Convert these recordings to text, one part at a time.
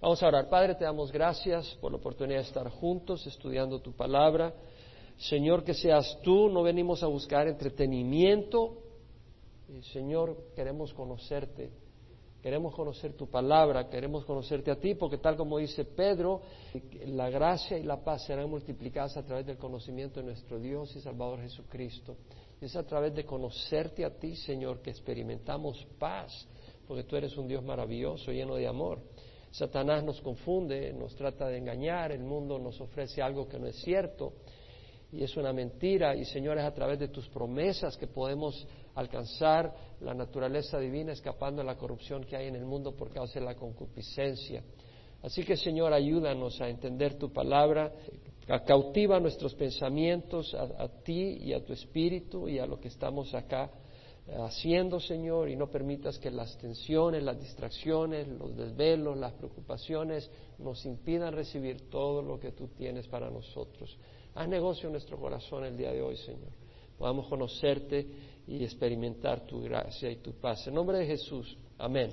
Vamos a orar. Padre, te damos gracias por la oportunidad de estar juntos estudiando tu palabra. Señor, que seas tú, no venimos a buscar entretenimiento. Señor, queremos conocerte. Queremos conocer tu palabra, queremos conocerte a ti, porque tal como dice Pedro, la gracia y la paz serán multiplicadas a través del conocimiento de nuestro Dios y Salvador Jesucristo. Es a través de conocerte a ti, Señor, que experimentamos paz, porque tú eres un Dios maravilloso, lleno de amor. Satanás nos confunde, nos trata de engañar, el mundo nos ofrece algo que no es cierto y es una mentira. Y Señor, es a través de tus promesas que podemos alcanzar la naturaleza divina escapando de la corrupción que hay en el mundo por causa de la concupiscencia. Así que Señor, ayúdanos a entender tu palabra, cautiva nuestros pensamientos a, a ti y a tu espíritu y a lo que estamos acá haciendo, Señor, y no permitas que las tensiones, las distracciones, los desvelos, las preocupaciones nos impidan recibir todo lo que tú tienes para nosotros. Haz negocio en nuestro corazón el día de hoy, Señor. Podamos conocerte y experimentar tu gracia y tu paz. En nombre de Jesús. Amén.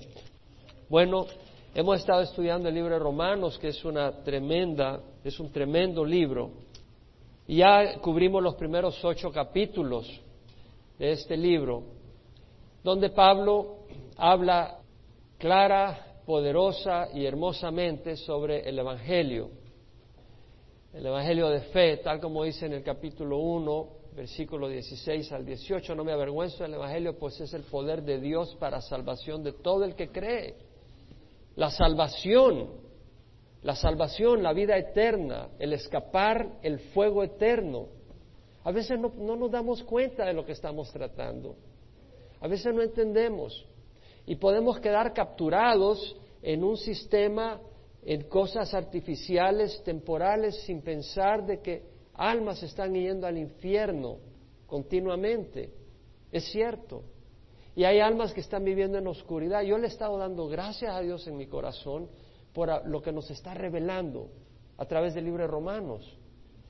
Bueno, hemos estado estudiando el libro de Romanos, que es una tremenda, es un tremendo libro. Y ya cubrimos los primeros ocho capítulos de este libro donde Pablo habla clara, poderosa y hermosamente sobre el Evangelio, el Evangelio de fe, tal como dice en el capítulo 1, versículo 16 al 18, no me avergüenzo del Evangelio, pues es el poder de Dios para salvación de todo el que cree. La salvación, la salvación, la vida eterna, el escapar, el fuego eterno. A veces no, no nos damos cuenta de lo que estamos tratando. A veces no entendemos y podemos quedar capturados en un sistema, en cosas artificiales, temporales, sin pensar de que almas están yendo al infierno continuamente. Es cierto. Y hay almas que están viviendo en oscuridad. Yo le he estado dando gracias a Dios en mi corazón por lo que nos está revelando a través del libro de Romanos.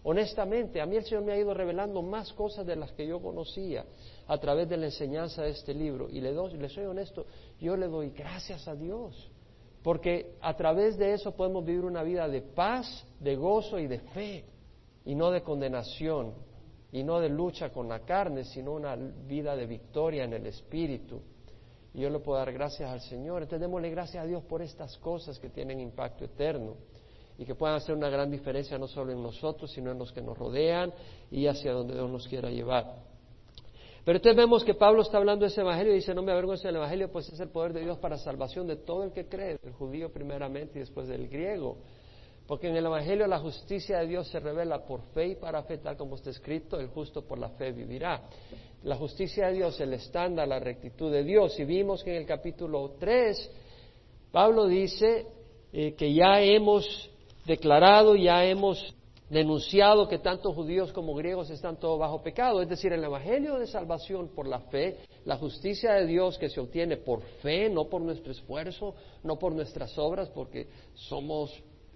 Honestamente, a mí el Señor me ha ido revelando más cosas de las que yo conocía a través de la enseñanza de este libro. Y le, doy, le soy honesto, yo le doy gracias a Dios, porque a través de eso podemos vivir una vida de paz, de gozo y de fe, y no de condenación, y no de lucha con la carne, sino una vida de victoria en el Espíritu. Y yo le puedo dar gracias al Señor. Entonces démosle gracias a Dios por estas cosas que tienen impacto eterno y que puedan hacer una gran diferencia no solo en nosotros, sino en los que nos rodean y hacia donde Dios nos quiera llevar. Pero entonces vemos que Pablo está hablando de ese evangelio y dice, no me avergüenzo del evangelio, pues es el poder de Dios para salvación de todo el que cree, del judío primeramente y después del griego. Porque en el evangelio la justicia de Dios se revela por fe y para fe, tal como está escrito, el justo por la fe vivirá. La justicia de Dios, el estándar, la rectitud de Dios. Y vimos que en el capítulo 3, Pablo dice eh, que ya hemos declarado, ya hemos denunciado que tanto judíos como griegos están todos bajo pecado. Es decir, el Evangelio de salvación por la fe, la justicia de Dios que se obtiene por fe, no por nuestro esfuerzo, no por nuestras obras, porque somos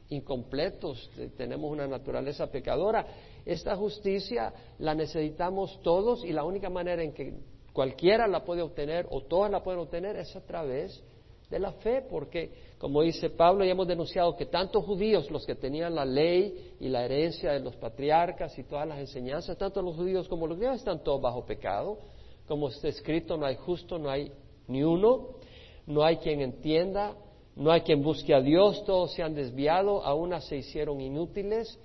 incompletos, tenemos una naturaleza pecadora. Esta justicia la necesitamos todos y la única manera en que cualquiera la puede obtener o todas la pueden obtener es a través de la fe, porque como dice Pablo, ya hemos denunciado que tanto judíos, los que tenían la ley y la herencia de los patriarcas y todas las enseñanzas, tanto los judíos como los griegos están todos bajo pecado. Como está escrito, no hay justo, no hay ni uno, no hay quien entienda, no hay quien busque a Dios, todos se han desviado, aún se hicieron inútiles.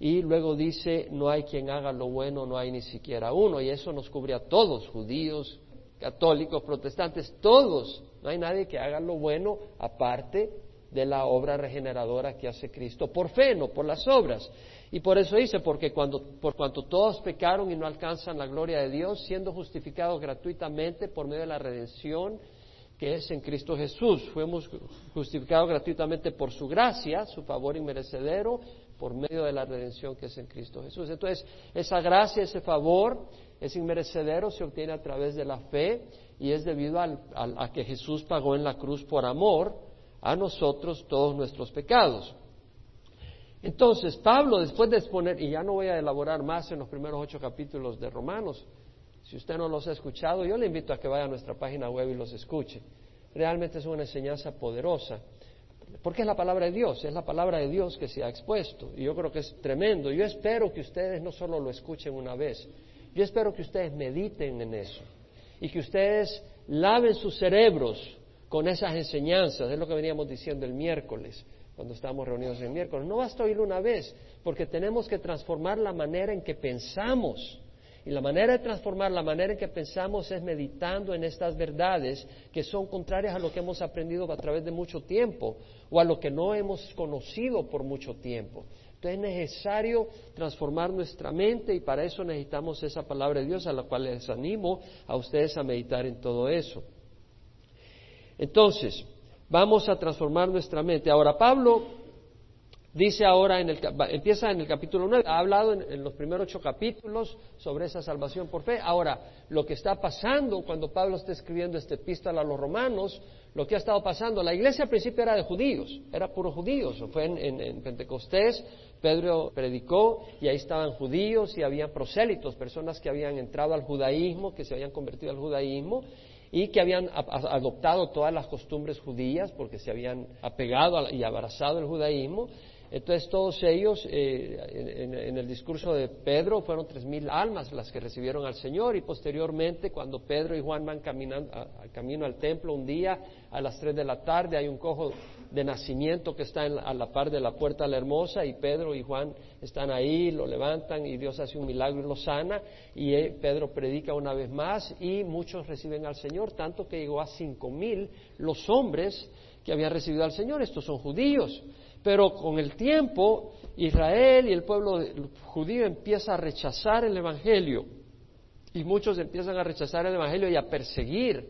Y luego dice, no hay quien haga lo bueno, no hay ni siquiera uno. Y eso nos cubre a todos, judíos, católicos, protestantes, todos. No hay nadie que haga lo bueno aparte de la obra regeneradora que hace Cristo por fe, no por las obras. Y por eso dice, porque cuando, por cuanto todos pecaron y no alcanzan la gloria de Dios, siendo justificados gratuitamente por medio de la redención que es en Cristo Jesús. Fuimos justificados gratuitamente por su gracia, su favor inmerecedero, por medio de la redención que es en Cristo Jesús. Entonces, esa gracia, ese favor, es inmerecedero, se obtiene a través de la fe y es debido a que Jesús pagó en la cruz por amor a nosotros todos nuestros pecados. Entonces, Pablo, después de exponer, y ya no voy a elaborar más en los primeros ocho capítulos de Romanos, si usted no los ha escuchado, yo le invito a que vaya a nuestra página web y los escuche. Realmente es una enseñanza poderosa. porque es la palabra de Dios, es la palabra de Dios que se ha expuesto. Y yo creo que es tremendo. Yo espero que ustedes no solo lo escuchen una vez, yo espero que ustedes mediten en eso y que ustedes laven sus cerebros con esas enseñanzas. Es lo que veníamos diciendo el miércoles, cuando estábamos reunidos el miércoles. No basta oírlo una vez, porque tenemos que transformar la manera en que pensamos. Y la manera de transformar la manera en que pensamos es meditando en estas verdades que son contrarias a lo que hemos aprendido a través de mucho tiempo o a lo que no hemos conocido por mucho tiempo. Entonces es necesario transformar nuestra mente y para eso necesitamos esa palabra de Dios a la cual les animo a ustedes a meditar en todo eso. Entonces, vamos a transformar nuestra mente. Ahora, Pablo Dice ahora, en el, empieza en el capítulo 9, ha hablado en, los primeros ocho capítulos sobre esa salvación por fe. Ahora, lo que está pasando cuando Pablo está escribiendo esta epístola a los romanos, lo que ha estado pasando, la iglesia al principio era de judíos, era puro judíos. Fue en, en Pentecostés, Pedro predicó y ahí estaban judíos y había prosélitos, personas que habían entrado al judaísmo, que se habían convertido al judaísmo y que habían adoptado todas las costumbres judías porque se habían apegado y abrazado el judaísmo entonces todos ellos, eh, en, el discurso de Pedro, fueron tres mil almas las que recibieron al Señor y posteriormente cuando Pedro y Juan van caminando, camino al templo un día a las tres de la tarde, hay un cojo de nacimiento que está a la par de la puerta la hermosa y Pedro y Juan están ahí, lo levantan y Dios hace un milagro y lo sana y eh, Pedro predica una vez más y muchos reciben al Señor, tanto que llegó a cinco mil los hombres que habían recibido al Señor, estos son judíos. Pero con el tiempo, Israel y el pueblo judío empieza a rechazar el Evangelio. Y muchos empiezan a rechazar el Evangelio y a perseguir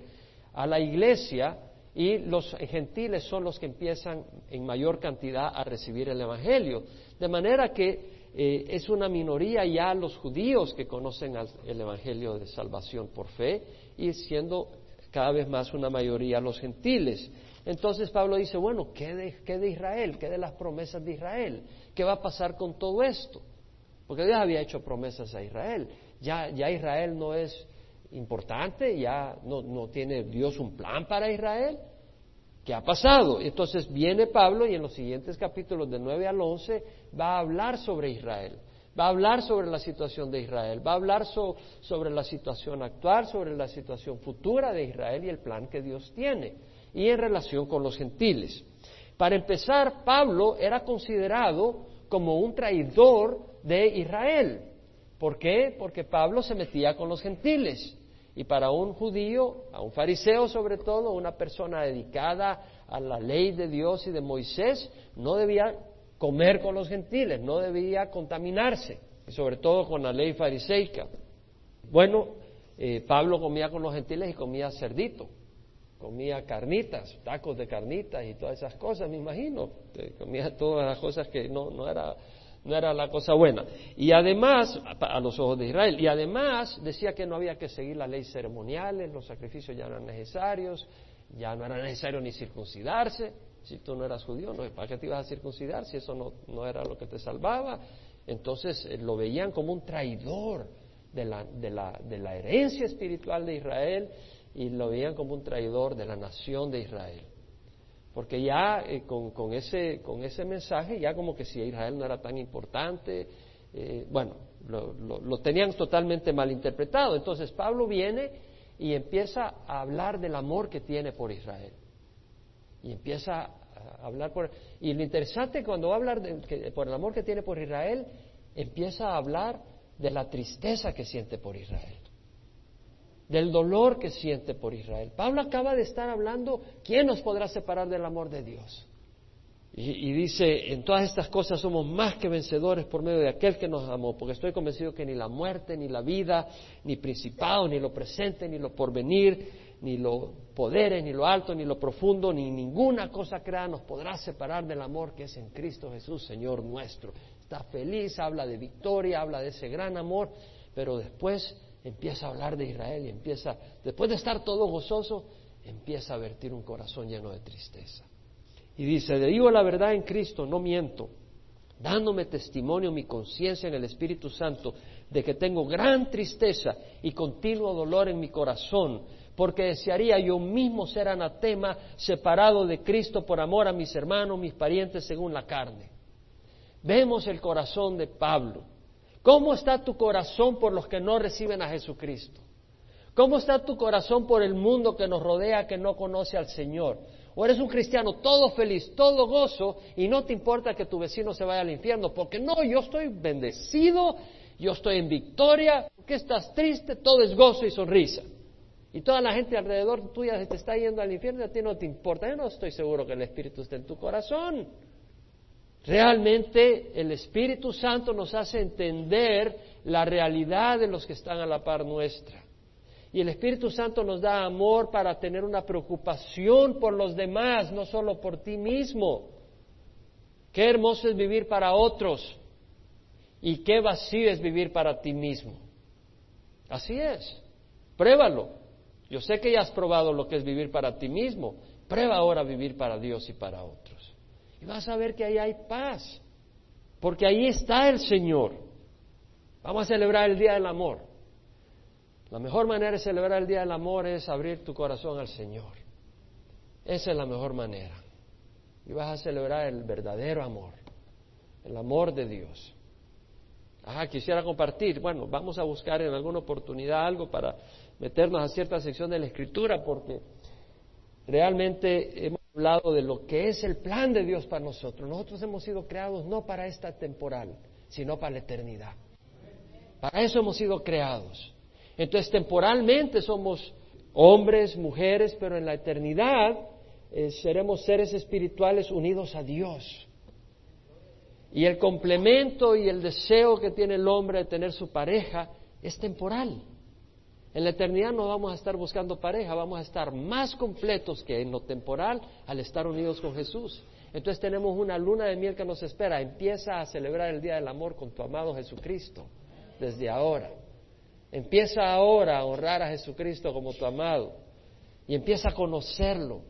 a la iglesia. Y los gentiles son los que empiezan en mayor cantidad a recibir el Evangelio. De manera que eh, es una minoría ya los judíos que conocen el Evangelio de salvación por fe y siendo cada vez más una mayoría los gentiles. Entonces Pablo dice, bueno, ¿qué de, Israel? ¿Qué de las promesas de Israel? ¿Qué va a pasar con todo esto? Porque Dios había hecho promesas a Israel. Ya, ya Israel no es importante, ya no, no tiene Dios un plan para Israel. ¿Qué ha pasado? Entonces viene Pablo y en los siguientes capítulos de 9 al 11 va a hablar sobre Israel, va a hablar sobre la situación de Israel, va a hablar sobre la situación actual, sobre la situación futura de Israel y el plan que Dios tiene y en relación con los gentiles. Para empezar, Pablo era considerado como un traidor de Israel. ¿Por qué? Porque Pablo se metía con los gentiles. Y para un judío, a un fariseo sobre todo, una persona dedicada a la ley de Dios y de Moisés, no debía comer con los gentiles, no debía contaminarse, y sobre todo con la ley fariseica. Bueno, eh, Pablo comía con los gentiles y comía cerdito comía carnitas, tacos de carnitas y todas esas cosas, me imagino, comía todas las cosas que no, no, era, no era la cosa buena. Y además, a los ojos de Israel, y además decía que no había que seguir las leyes ceremoniales, los sacrificios ya no eran necesarios, ya no era necesario ni circuncidarse, si tú no eras judío, no, ¿para qué te ibas a circuncidar si eso no, no era lo que te salvaba? Entonces eh, lo veían como un traidor de la, de la, de la herencia espiritual de Israel y lo veían como un traidor de la nación de Israel. Porque ya eh, con, ese, con ese mensaje, ya como que si Israel no era tan importante, eh, bueno, lo, tenían totalmente malinterpretado. Entonces Pablo viene y empieza a hablar del amor que tiene por Israel. Y empieza hablar por... Y lo interesante cuando va a hablar de, por el amor que tiene por Israel, empieza a hablar de la tristeza que siente por Israel del dolor que siente por Israel. Pablo acaba de estar hablando, ¿quién nos podrá separar del amor de Dios? Y, dice, en todas estas cosas somos más que vencedores por medio de aquel que nos amó, porque estoy convencido que ni la muerte, ni la vida, ni principado, ni lo presente, ni lo porvenir, ni los poderes, ni lo alto, ni lo profundo, ni ninguna cosa creada nos podrá separar del amor que es en Cristo Jesús, Señor nuestro. Está feliz, habla de victoria, habla de ese gran amor, pero después empieza a hablar de Israel y empieza, después de estar todo gozoso, empieza a vertir un corazón lleno de tristeza. Y dice, digo la verdad en Cristo, no miento, dándome testimonio mi conciencia en el Espíritu Santo de que tengo gran tristeza y continuo dolor en mi corazón porque desearía yo mismo ser anatema, separado de Cristo por amor a mis hermanos, mis parientes según la carne. Vemos el corazón de Pablo. ¿Cómo está tu corazón por los que no reciben a Jesucristo? ¿Cómo está tu corazón por el mundo que nos rodea que no conoce al Señor? O eres un cristiano todo feliz, todo gozo y no te importa que tu vecino se vaya al infierno, porque no, yo estoy bendecido, yo estoy en victoria, ¿por qué estás triste? Todo es gozo y sonrisa. Y toda la gente alrededor tuya te está yendo al infierno y a ti no te importa. Yo no estoy seguro que el Espíritu esté en tu corazón. Realmente el Espíritu Santo nos hace entender la realidad de los que están a la par nuestra. Y el Espíritu Santo nos da amor para tener una preocupación por los demás, no solo por ti mismo. Qué hermoso es vivir para otros y qué vacío es vivir para ti mismo. Así es. Pruébalo. Yo sé que ya has probado lo que es vivir para ti mismo. Prueba ahora vivir para Dios y para otros. Y vas a ver que ahí hay paz, porque ahí está el Señor. Vamos a celebrar el Día del Amor. La mejor manera de celebrar el Día del Amor es abrir tu corazón al Señor. Esa es la mejor manera. Y vas a celebrar el verdadero amor, el amor de Dios. Ajá, quisiera compartir. Bueno, vamos a buscar en alguna oportunidad algo para meternos a cierta sección de la Escritura, porque realmente hemos hablado de lo que es el plan de Dios para nosotros. Nosotros hemos sido creados no para esta temporal, sino para la eternidad. Para eso hemos sido creados. Entonces, temporalmente somos hombres, mujeres, pero en la eternidad eh, seremos seres espirituales unidos a Dios. Y el complemento y el deseo que tiene el hombre de tener su pareja es temporal. En la eternidad no vamos a estar buscando pareja, vamos a estar más completos que en lo temporal al estar unidos con Jesús. Entonces tenemos una luna de miel que nos espera. Empieza a celebrar el Día del Amor con tu amado Jesucristo desde ahora. Empieza ahora a honrar a Jesucristo como tu amado y empieza a conocerlo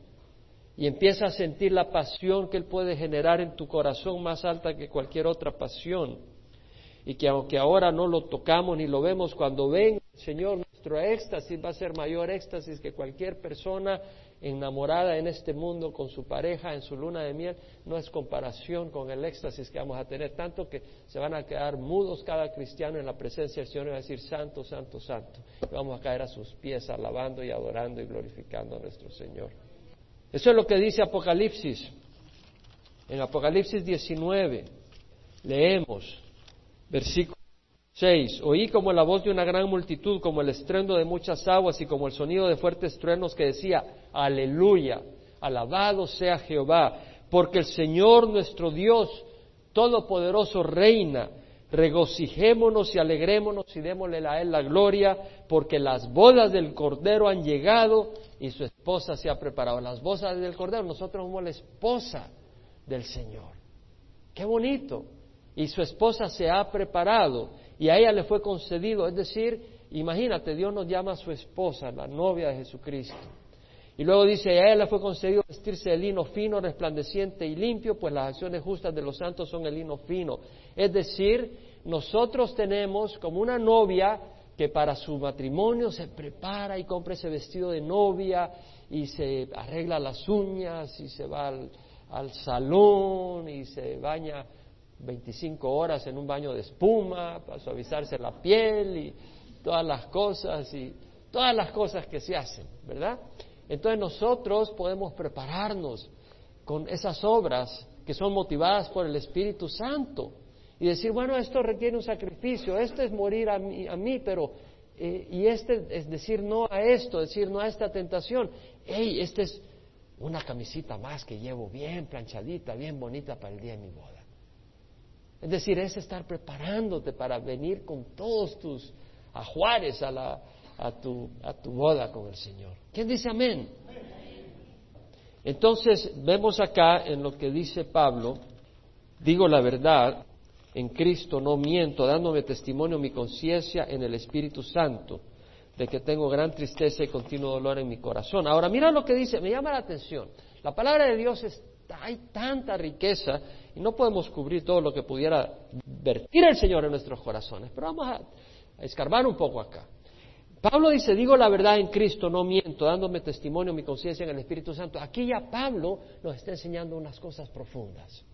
y empieza a sentir la pasión que Él puede generar en tu corazón más alta que cualquier otra pasión. Y que aunque ahora no lo tocamos ni lo vemos, cuando venga el Señor nuestro éxtasis va a ser mayor éxtasis que cualquier persona enamorada en este mundo con su pareja en su luna de miel, no es comparación con el éxtasis que vamos a tener, tanto que se van a quedar mudos cada cristiano en la presencia del Señor y va a decir santo, santo, santo. Y vamos a caer a sus pies alabando y adorando y glorificando a nuestro Señor. Eso es lo que dice Apocalipsis. En Apocalipsis 19 leemos versículo 6. Oí como la voz de una gran multitud, como el estruendo de muchas aguas y como el sonido de fuertes truenos que decía, aleluya, alabado sea Jehová, porque el Señor nuestro Dios Todopoderoso reina. Regocijémonos y alegrémonos y démosle a Él la gloria, porque las bodas del Cordero han llegado y su esposa se ha preparado. Las bodas del Cordero, nosotros somos la esposa del Señor. Qué bonito. Y su esposa se ha preparado y a ella le fue concedido, es decir, imagínate, Dios nos llama a su esposa, la novia de Jesucristo. Y luego dice, a ella le fue concedido vestirse de lino fino, resplandeciente y limpio, pues las acciones justas de los santos son el lino fino. Es decir, nosotros tenemos como una novia que para su matrimonio se prepara y compra ese vestido de novia y se arregla las uñas y se va al, al salón y se baña 25 horas en un baño de espuma para suavizarse la piel y todas las cosas y todas las cosas que se hacen, ¿verdad? Entonces nosotros podemos prepararnos con esas obras que son motivadas por el Espíritu Santo y decir, bueno, esto requiere un sacrificio, esto es morir a mí, pero, eh, y este es decir no a esto, decir no a esta tentación, hey, esta es una camisita más que llevo bien planchadita, bien bonita para el día de mi boda. Es decir, es estar preparándote para venir con todos tus ajuares a, la, a, tu, a tu boda con el Señor. ¿Quién dice amén? Entonces, vemos acá en lo que dice Pablo, digo la verdad, en Cristo no miento, dándome testimonio mi conciencia en el Espíritu Santo, de que tengo gran tristeza y continuo dolor en mi corazón. Ahora, mira lo que dice, me llama la atención. La palabra de Dios es, hay tanta riqueza y no podemos cubrir todo lo que pudiera vertir el Señor en nuestros corazones, pero vamos a, escarbar un poco acá. Pablo dice, digo la verdad en Cristo, no miento, dándome testimonio, mi conciencia en el Espíritu Santo. Aquí ya Pablo nos está enseñando unas cosas profundas.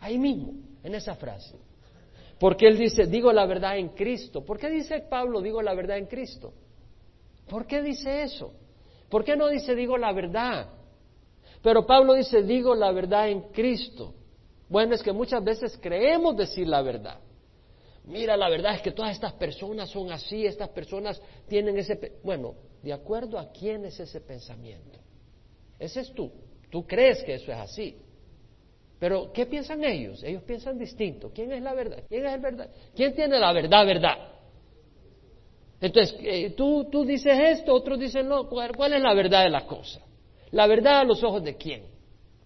Ahí mismo, en esa frase. Porque él dice, digo la verdad en Cristo. ¿Por qué dice Pablo, digo la verdad en Cristo? ¿Por qué dice eso? ¿Por qué no dice, digo la verdad? Pero Pablo dice, digo la verdad en Cristo. Bueno, es que muchas veces creemos decir la verdad. Mira, la verdad es que todas estas personas son así, estas personas tienen ese... Bueno, ¿de acuerdo a quién es ese pensamiento? Ese es tú. Tú crees que eso es así. Pero, ¿qué piensan ellos? Ellos piensan distinto. ¿Quién es la verdad? ¿Quién es el verdad? ¿Quién tiene la verdad, verdad? Entonces, eh, tú, tú dices esto, otros dicen no. ¿Cuál es la verdad de la cosa? La verdad a los ojos de quién?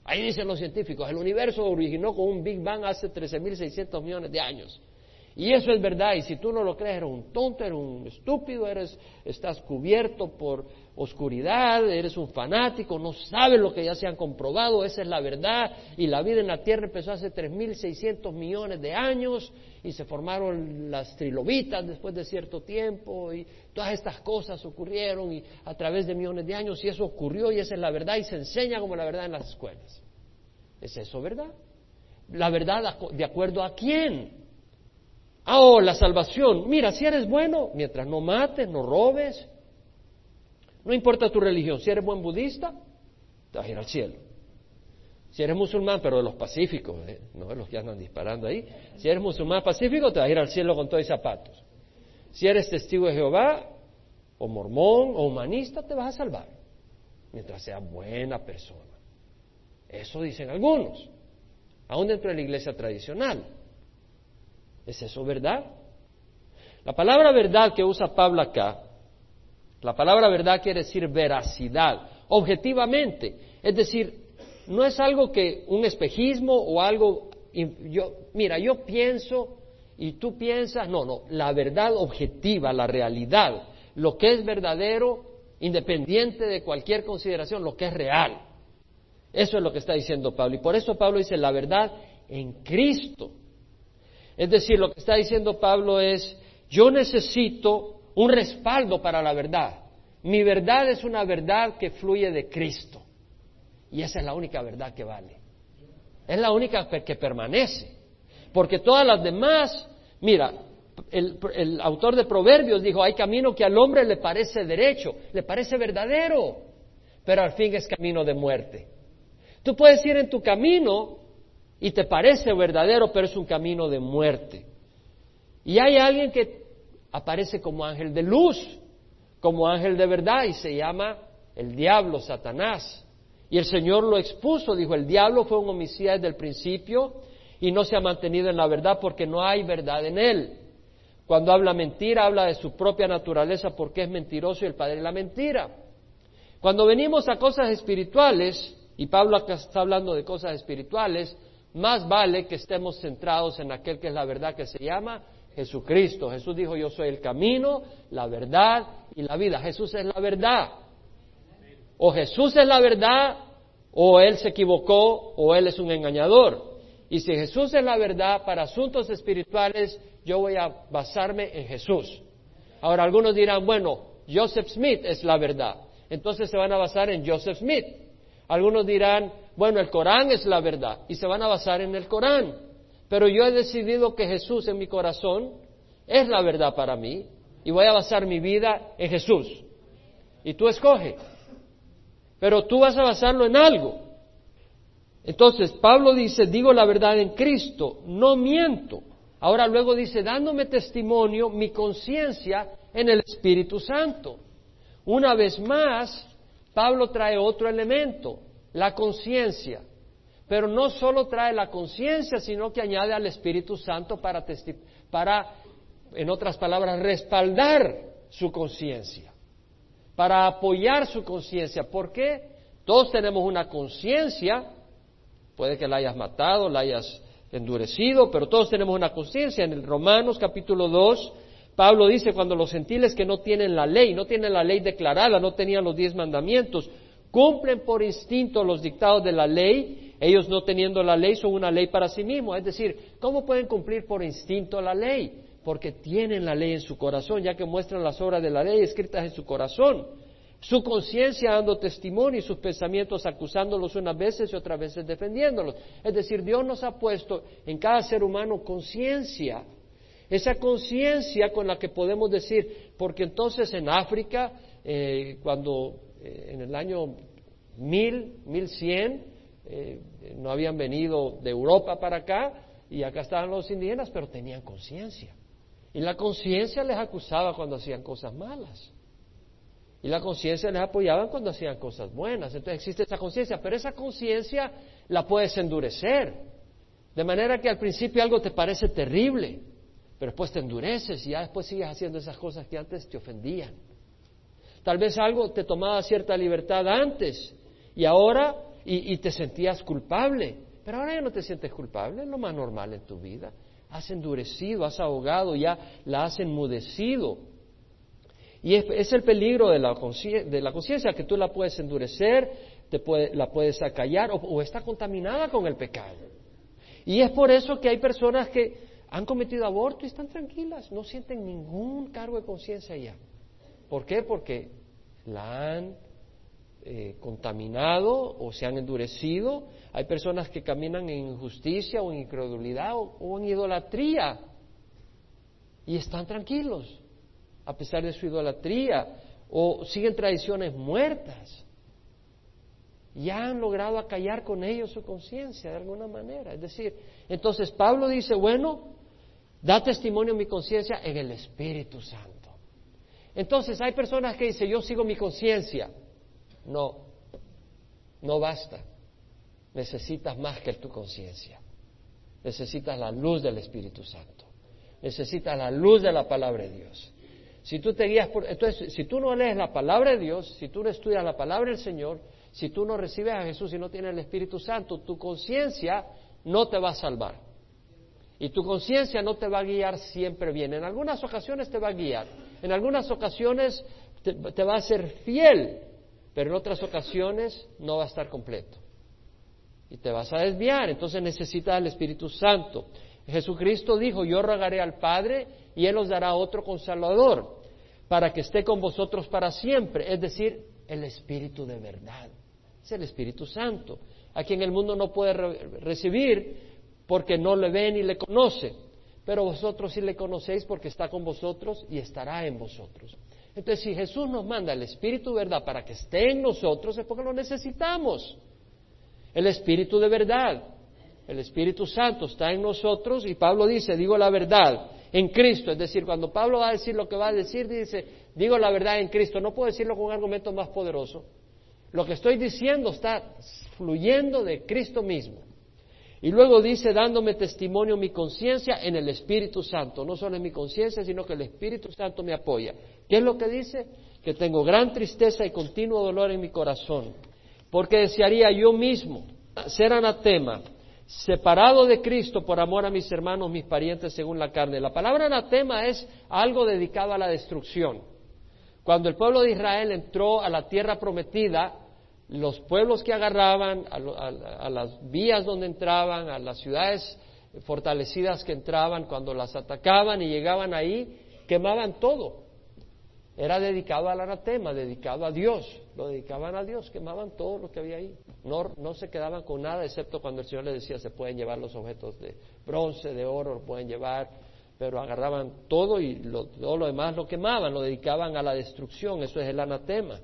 Ahí dicen los científicos, el universo originó con un Big Bang hace 13.600 millones de años. Y eso es verdad, y si tú no lo crees, eres un tonto, eres un estúpido, eres, estás cubierto por oscuridad, eres un fanático, no sabes lo que ya se han comprobado, esa es la verdad, y la vida en la Tierra empezó hace 3.600 millones de años, y se formaron las trilobitas después de cierto tiempo, y todas estas cosas ocurrieron y a través de millones de años, y eso ocurrió, y esa es la verdad, y se enseña como la verdad en las escuelas. ¿Es eso verdad? ¿La verdad de acuerdo a quién? Oh, la salvación. Mira, si eres bueno, mientras no mates, no robes, no importa tu religión. Si eres buen budista, te vas a ir al cielo. Si eres musulmán, pero de los pacíficos, ¿eh? no de los que andan disparando ahí. Si eres musulmán pacífico, te vas a ir al cielo con todos zapatos. Si eres testigo de Jehová, o mormón, o humanista, te vas a salvar. Mientras seas buena persona. Eso dicen algunos. Aún dentro de la iglesia tradicional. ¿Es eso verdad? La palabra verdad que usa Pablo acá, la palabra verdad quiere decir veracidad, objetivamente. Es decir, no es algo que un espejismo o algo, yo, mira, yo pienso y tú piensas, no, no, la verdad objetiva, la realidad, lo que es verdadero, independiente de cualquier consideración, lo que es real. Eso es lo que está diciendo Pablo. Y por eso Pablo dice la verdad en Cristo. Es decir, lo que está diciendo Pablo es, yo necesito un respaldo para la verdad. Mi verdad es una verdad que fluye de Cristo. Y esa es la única verdad que vale. Es la única que permanece. Porque todas las demás, mira, el, autor de Proverbios dijo, hay camino que al hombre le parece derecho, le parece verdadero, pero al fin es camino de muerte. Tú puedes ir en tu camino y te parece verdadero, pero es un camino de muerte. Y hay alguien que aparece como ángel de luz, como ángel de verdad, y se llama el diablo, Satanás. Y el Señor lo expuso, dijo, el diablo fue un homicida desde el principio y no se ha mantenido en la verdad porque no hay verdad en él. Cuando habla mentira, habla de su propia naturaleza porque es mentiroso y el padre de la mentira. Cuando venimos a cosas espirituales, y Pablo acá está hablando de cosas espirituales, más vale que estemos centrados en aquel que es la verdad que se llama Jesucristo. Jesús dijo, yo soy el camino, la verdad y la vida. Jesús es la verdad. O Jesús es la verdad, o Él se equivocó, o Él es un engañador. Y si Jesús es la verdad para asuntos espirituales, yo voy a basarme en Jesús. Ahora algunos dirán, bueno, Joseph Smith es la verdad. Entonces se van a basar en Joseph Smith. Algunos dirán, bueno, el Corán es la verdad y se van a basar en el Corán. Pero yo he decidido que Jesús en mi corazón es la verdad para mí y voy a basar mi vida en Jesús. Y tú escoge. Pero tú vas a basarlo en algo. Entonces, Pablo dice, digo la verdad en Cristo, no miento. Ahora luego dice, dándome testimonio, mi conciencia en el Espíritu Santo. Una vez más, Pablo trae otro elemento, la conciencia. Pero no solo trae la conciencia, sino que añade al Espíritu Santo para, para, en otras palabras, respaldar su conciencia, para apoyar su conciencia. ¿Por qué? Todos tenemos una conciencia, puede que la hayas matado, la hayas endurecido, pero todos tenemos una conciencia. En el Romanos capítulo 2, Pablo dice, cuando los gentiles que no tienen la ley, no tienen la ley declarada, no tenían los diez mandamientos, cumplen por instinto los dictados de la ley, ellos no teniendo la ley son una ley para sí mismos. Es decir, ¿cómo pueden cumplir por instinto la ley? porque tienen la ley en su corazón, ya que muestran las obras de la ley escritas en su corazón. Su conciencia dando testimonio y sus pensamientos acusándolos unas veces y otras veces defendiéndolos. Es decir, Dios nos ha puesto en cada ser humano conciencia. Esa conciencia con la que podemos decir, porque entonces en África, eh, cuando eh, en el año mil, mil cien, eh, no habían venido de Europa para acá y acá estaban los indígenas, pero tenían conciencia. Y la conciencia les acusaba cuando hacían cosas malas. Y la conciencia les apoyaba cuando hacían cosas buenas. Entonces existe esa conciencia, pero esa conciencia la puedes endurecer. De manera que al principio algo te parece terrible, pero después te endureces y ya después sigues haciendo esas cosas que antes te ofendían. Tal vez algo te tomaba cierta libertad antes y ahora y, te sentías culpable, pero ahora ya no te sientes culpable, es lo más normal en tu vida. Has endurecido, has ahogado, ya la has enmudecido. Y es, el peligro de la, conciencia, que tú la puedes endurecer, te la puedes acallar o, está contaminada con el pecado. Y es por eso que hay personas que han cometido aborto y están tranquilas, no sienten ningún cargo de conciencia ya. ¿Por qué? Porque la han eh, contaminado o se han endurecido. Hay personas que caminan en injusticia o en incredulidad o en idolatría y están tranquilos a pesar de su idolatría o siguen tradiciones muertas. Ya han logrado acallar con ellos su conciencia de alguna manera. Es decir, entonces Pablo dice, bueno, da testimonio mi conciencia en el Espíritu Santo. Entonces hay personas que dicen, yo sigo mi conciencia. No, no basta. Necesitas más que tu conciencia. Necesitas la luz del Espíritu Santo. Necesitas la luz de la palabra de Dios. Si tú te guías por... Entonces, si tú no lees la palabra de Dios, si tú no estudias la palabra del Señor, si tú no recibes a Jesús y no tienes el Espíritu Santo, tu conciencia no te va a salvar. Y tu conciencia no te va a guiar siempre bien. En algunas ocasiones te va a guiar. En algunas ocasiones te, va a ser fiel, pero en otras ocasiones no va a estar completo. Y te vas a desviar, entonces necesitas el Espíritu Santo. Jesucristo dijo, yo rogaré al Padre y Él os dará otro consolador para que esté con vosotros para siempre, es decir, el Espíritu de verdad. Es el Espíritu Santo, a quien el mundo no puede recibir porque no le ve ni le conoce pero vosotros sí le conocéis porque está con vosotros y estará en vosotros. Entonces, si Jesús nos manda el Espíritu de verdad para que esté en nosotros, es porque lo necesitamos. El Espíritu de verdad, el Espíritu Santo está en nosotros y Pablo dice, digo la verdad en Cristo. Es decir, cuando Pablo va a decir lo que va a decir, dice, digo la verdad en Cristo. No puedo decirlo con un argumento más poderoso. Lo que estoy diciendo está fluyendo de Cristo mismo. Y luego dice, dándome testimonio mi conciencia en el Espíritu Santo. No solo en mi conciencia, sino que el Espíritu Santo me apoya. ¿Qué es lo que dice? Que tengo gran tristeza y continuo dolor en mi corazón. Porque desearía yo mismo ser anatema, separado de Cristo por amor a mis hermanos, mis parientes según la carne. La palabra anatema es algo dedicado a la destrucción. Cuando el pueblo de Israel entró a la tierra prometida, los pueblos que agarraban, a, las vías donde entraban, a las ciudades fortalecidas que entraban, cuando las atacaban y llegaban ahí, quemaban todo. Era dedicado al anatema, dedicado a Dios. Lo dedicaban a Dios, quemaban todo lo que había ahí. No, no se quedaban con nada, excepto cuando el Señor les decía, se pueden llevar los objetos de bronce, de oro, lo pueden llevar, pero agarraban todo y todo lo demás lo quemaban, lo dedicaban a la destrucción. Eso es el anatema.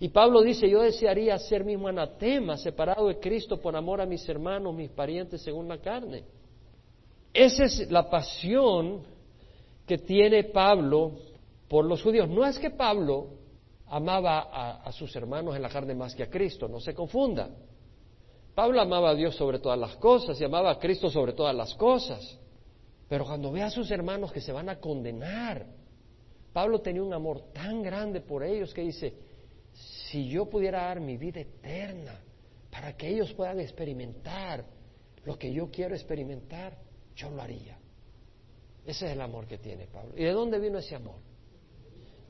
Y Pablo dice, yo desearía ser mismo anatema, separado de Cristo por amor a mis hermanos, mis parientes según la carne. Esa es la pasión que tiene Pablo por los judíos. No es que Pablo amaba a, sus hermanos en la carne más que a Cristo, no se confunda. Pablo amaba a Dios sobre todas las cosas y amaba a Cristo sobre todas las cosas. Pero cuando ve a sus hermanos que se van a condenar, Pablo tenía un amor tan grande por ellos que dice, si yo pudiera dar mi vida eterna para que ellos puedan experimentar lo que yo quiero experimentar, yo lo haría. Ese es el amor que tiene Pablo. ¿Y de dónde vino ese amor?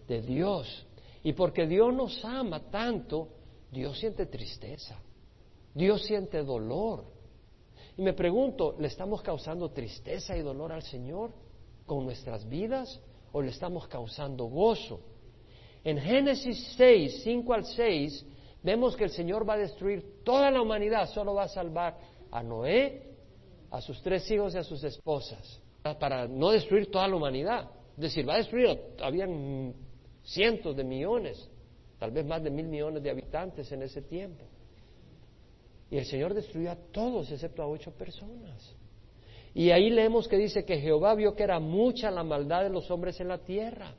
De Dios. Y porque Dios nos ama tanto, Dios siente tristeza. Dios siente dolor. Y me pregunto, ¿le estamos causando tristeza y dolor al Señor? con nuestras vidas o le estamos causando gozo? En Génesis 6, 5 al 6, vemos que el Señor va a destruir toda la humanidad, solo va a salvar a Noé, a sus tres hijos y a sus esposas, para no destruir toda la humanidad. Es decir, va a destruir, habían cientos de millones, tal vez más de mil millones de habitantes en ese tiempo. Y el Señor destruyó a todos excepto a ocho personas. Y ahí leemos que dice que Jehová vio que era mucha la maldad de los hombres en la tierra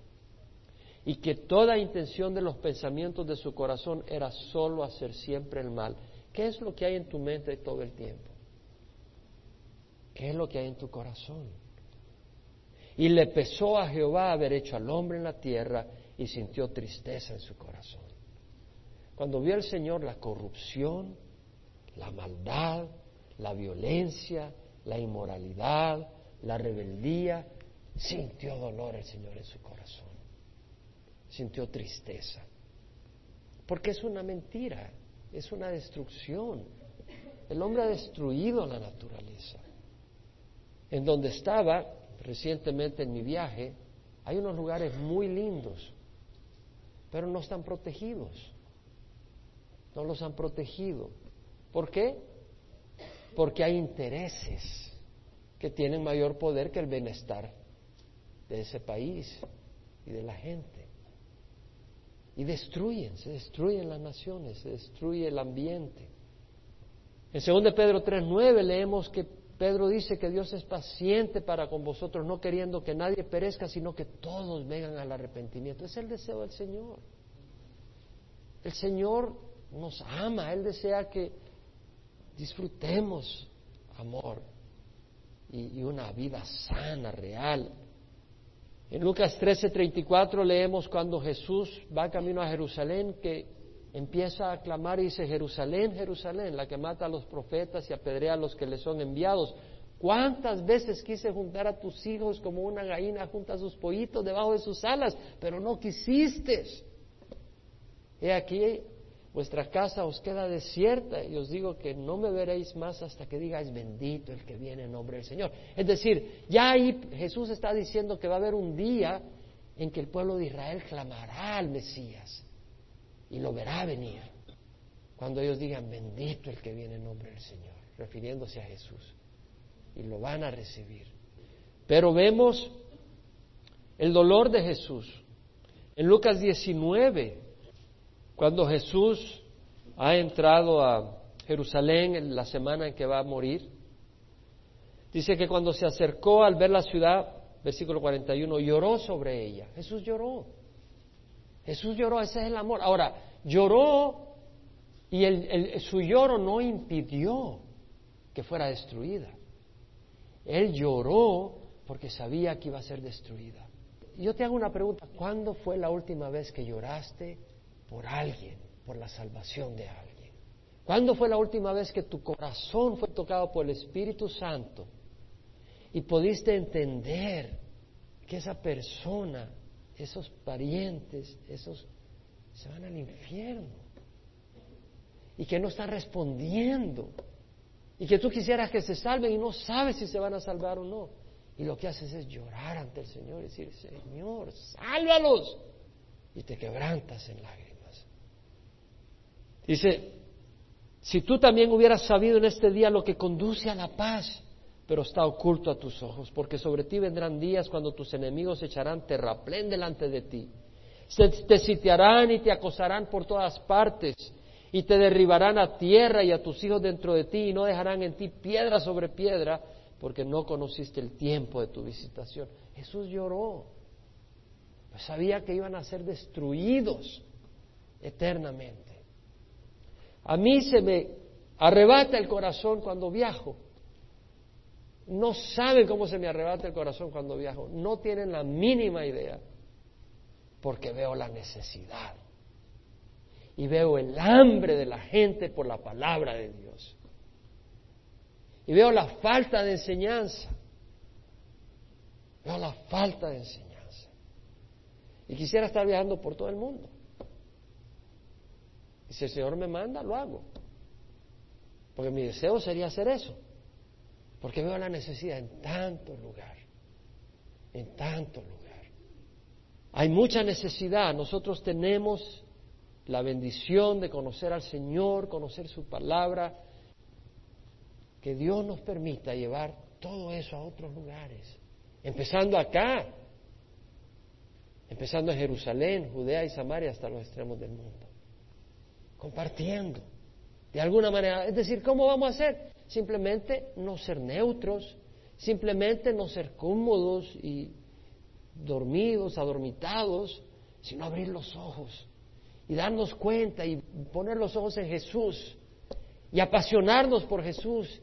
y que toda intención de los pensamientos de su corazón era solo hacer siempre el mal. ¿Qué es lo que hay en tu mente todo el tiempo? ¿Qué es lo que hay en tu corazón? Y le pesó a Jehová haber hecho al hombre en la tierra y sintió tristeza en su corazón. Cuando vio el Señor la corrupción, la maldad, la violencia, la inmoralidad, la rebeldía, sintió dolor el Señor en su corazón, sintió tristeza, porque es una mentira, es una destrucción. El hombre ha destruido la naturaleza. En donde estaba recientemente en mi viaje, hay unos lugares muy lindos, pero no están protegidos. No los han protegido. ¿Por qué? Porque hay intereses que tienen mayor poder que el bienestar de ese país y de la gente. Y destruyen, se destruyen las naciones, se destruye el ambiente. En 2 Pedro 3.9 leemos que Pedro dice que Dios es paciente para con vosotros, no queriendo que nadie perezca, sino que todos vengan al arrepentimiento. Es el deseo del Señor. El Señor nos ama, Él desea que disfrutemos amor y, una vida sana, real. En Lucas 13:34 leemos cuando Jesús va camino a Jerusalén que empieza a clamar y dice, Jerusalén, Jerusalén, la que mata a los profetas y apedrea a los que le son enviados. ¿Cuántas veces quise juntar a tus hijos como una gallina junta a sus pollitos debajo de sus alas, pero no quisiste? He aquí vuestra casa os queda desierta y os digo que no me veréis más hasta que digáis bendito el que viene en nombre del Señor. Es decir, ya ahí Jesús está diciendo que va a haber un día en que el pueblo de Israel clamará al Mesías y lo verá venir cuando ellos digan bendito el que viene en nombre del Señor, refiriéndose a Jesús. Y lo van a recibir. Pero vemos el dolor de Jesús. En Lucas 19, cuando Jesús ha entrado a Jerusalén en la semana en que va a morir, dice que cuando se acercó al ver la ciudad, versículo 41, lloró sobre ella. Jesús lloró. Jesús lloró, ese es el amor. Ahora, lloró y su lloro no impidió que fuera destruida. Él lloró porque sabía que iba a ser destruida. Yo te hago una pregunta, ¿cuándo fue la última vez que lloraste por alguien, por la salvación de alguien. ¿Cuándo fue la última vez que tu corazón fue tocado por el Espíritu Santo y pudiste entender que esa persona, esos parientes, esos se van al infierno y que no están respondiendo y que tú quisieras que se salven y no sabes si se van a salvar o no? Y lo que haces es llorar ante el Señor y decir, Señor, sálvalos. Y te quebrantas en lágrimas. Dice, si tú también hubieras sabido en este día lo que conduce a la paz, pero está oculto a tus ojos, porque sobre ti vendrán días cuando tus enemigos echarán terraplén delante de ti. Se te sitiarán y te acosarán por todas partes y te derribarán a tierra y a tus hijos dentro de ti y no dejarán en ti piedra sobre piedra porque no conociste el tiempo de tu visitación. Jesús lloró, sabía que iban a ser destruidos eternamente. A mí se me arrebata el corazón cuando viajo. No saben cómo se me arrebata el corazón cuando viajo. No tienen la mínima idea. Porque veo la necesidad. Y veo el hambre de la gente por la palabra de Dios. Y veo la falta de enseñanza. Veo la falta de enseñanza. Y quisiera estar viajando por todo el mundo. Y si el Señor me manda, lo hago. Porque mi deseo sería hacer eso. Porque veo la necesidad en tanto lugar. en tanto lugar. Hay mucha necesidad. Nosotros tenemos la bendición de conocer al Señor, conocer su palabra, que Dios nos permita llevar todo eso a otros lugares, empezando acá, empezando en Jerusalén, Judea y Samaria hasta los extremos del mundo, compartiendo de alguna manera. Es decir, ¿cómo vamos a hacer? Simplemente no ser neutros, simplemente no ser cómodos y dormidos, adormitados, sino abrir los ojos y darnos cuenta y poner los ojos en Jesús y apasionarnos por Jesús.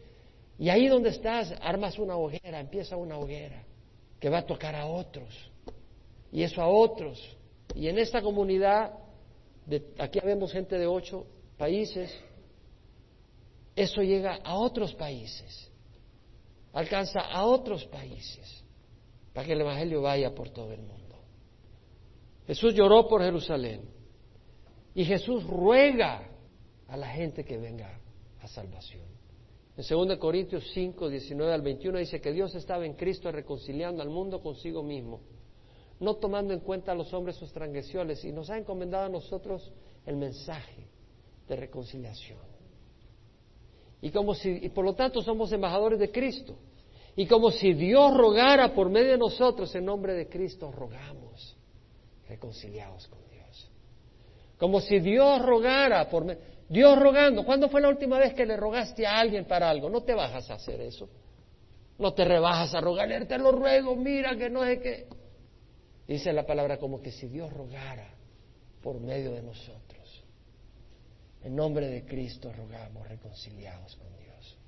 Y ahí donde estás, armas una hoguera, empieza una hoguera que va a tocar a otros y eso a otros. Y en esta comunidad, de, aquí vemos gente de ocho países, eso llega a otros países, alcanza a otros países, para que el Evangelio vaya por todo el mundo. Jesús lloró por Jerusalén y Jesús ruega a la gente que venga a salvación. En 2 Corintios 5, 19 al 21 dice que Dios estaba en Cristo reconciliando al mundo consigo mismo, no tomando en cuenta a los hombres sus transgresiones, y nos ha encomendado a nosotros el mensaje de reconciliación. Y como si, y por lo tanto somos embajadores de Cristo. Y como si Dios rogara por medio de nosotros, en nombre de Cristo rogamos, reconciliados con Dios. Como si Dios rogara por medio. Dios rogando. ¿Cuándo fue la última vez que le rogaste a alguien para algo? No te bajas a hacer eso. No te rebajas a rogarle, te lo ruego, mira que no es que. Dice la palabra como que si Dios rogara por medio de nosotros. En nombre de Cristo rogamos reconciliados con Dios.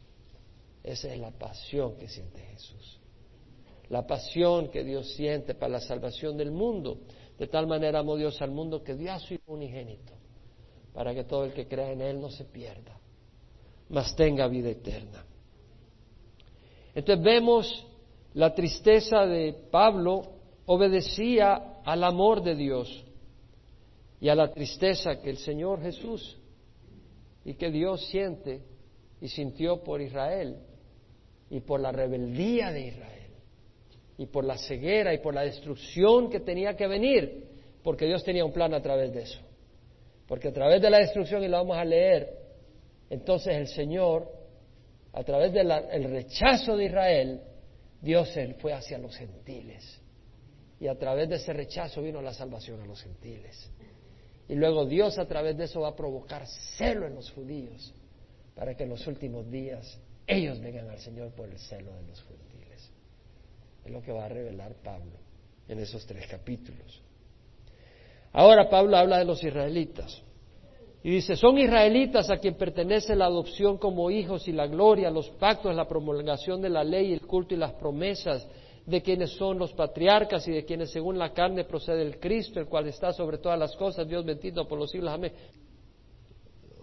Esa es la pasión que siente Jesús. La pasión que Dios siente para la salvación del mundo. De tal manera amó Dios al mundo que dio a su Hijo unigénito para que todo el que crea en Él no se pierda, mas tenga vida eterna. Entonces vemos la tristeza de Pablo obedecía al amor de Dios y a la tristeza que el Señor Jesús y que Dios siente y sintió por Israel y por la rebeldía de Israel y por la ceguera y por la destrucción que tenía que venir, porque Dios tenía un plan a través de eso. Porque a través de la destrucción, y la vamos a leer, entonces el Señor, a través del rechazo de Israel, Dios fue hacia los gentiles. Y a través de ese rechazo vino la salvación a los gentiles. Y luego Dios a través de eso va a provocar celo en los judíos para que en los últimos días ellos vengan al Señor por el celo de los gentiles. Es lo que va a revelar Pablo en esos tres capítulos. Ahora Pablo habla de los israelitas. Y dice, son israelitas a quien pertenece la adopción como hijos y la gloria, los pactos, la promulgación de la ley, el culto y las promesas de quienes son los patriarcas y de quienes según la carne procede el Cristo, el cual está sobre todas las cosas, Dios bendito por los siglos. Amén.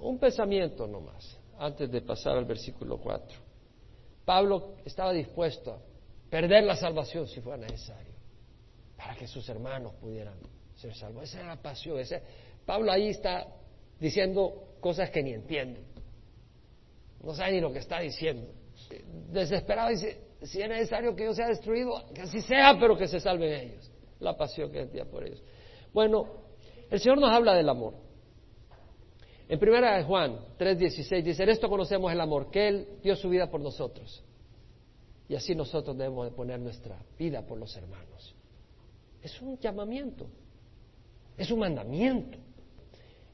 Un pensamiento nomás, antes de pasar al versículo 4. Pablo estaba dispuesto a perder la salvación si fuera necesario, para que sus hermanos pudieran ser salvo. Esa es la pasión. Pablo ahí está diciendo cosas que ni entiende. No sabe ni lo que está diciendo. Desesperado dice, si es necesario que yo sea destruido, que así sea, pero que se salven ellos. La pasión que sentía por ellos. Bueno, el Señor nos habla del amor. En primera de Juan 3:16 dice, en esto conocemos el amor, que Él dio su vida por nosotros. Y así nosotros debemos de poner nuestra vida por los hermanos. Es un llamamiento. Es un mandamiento.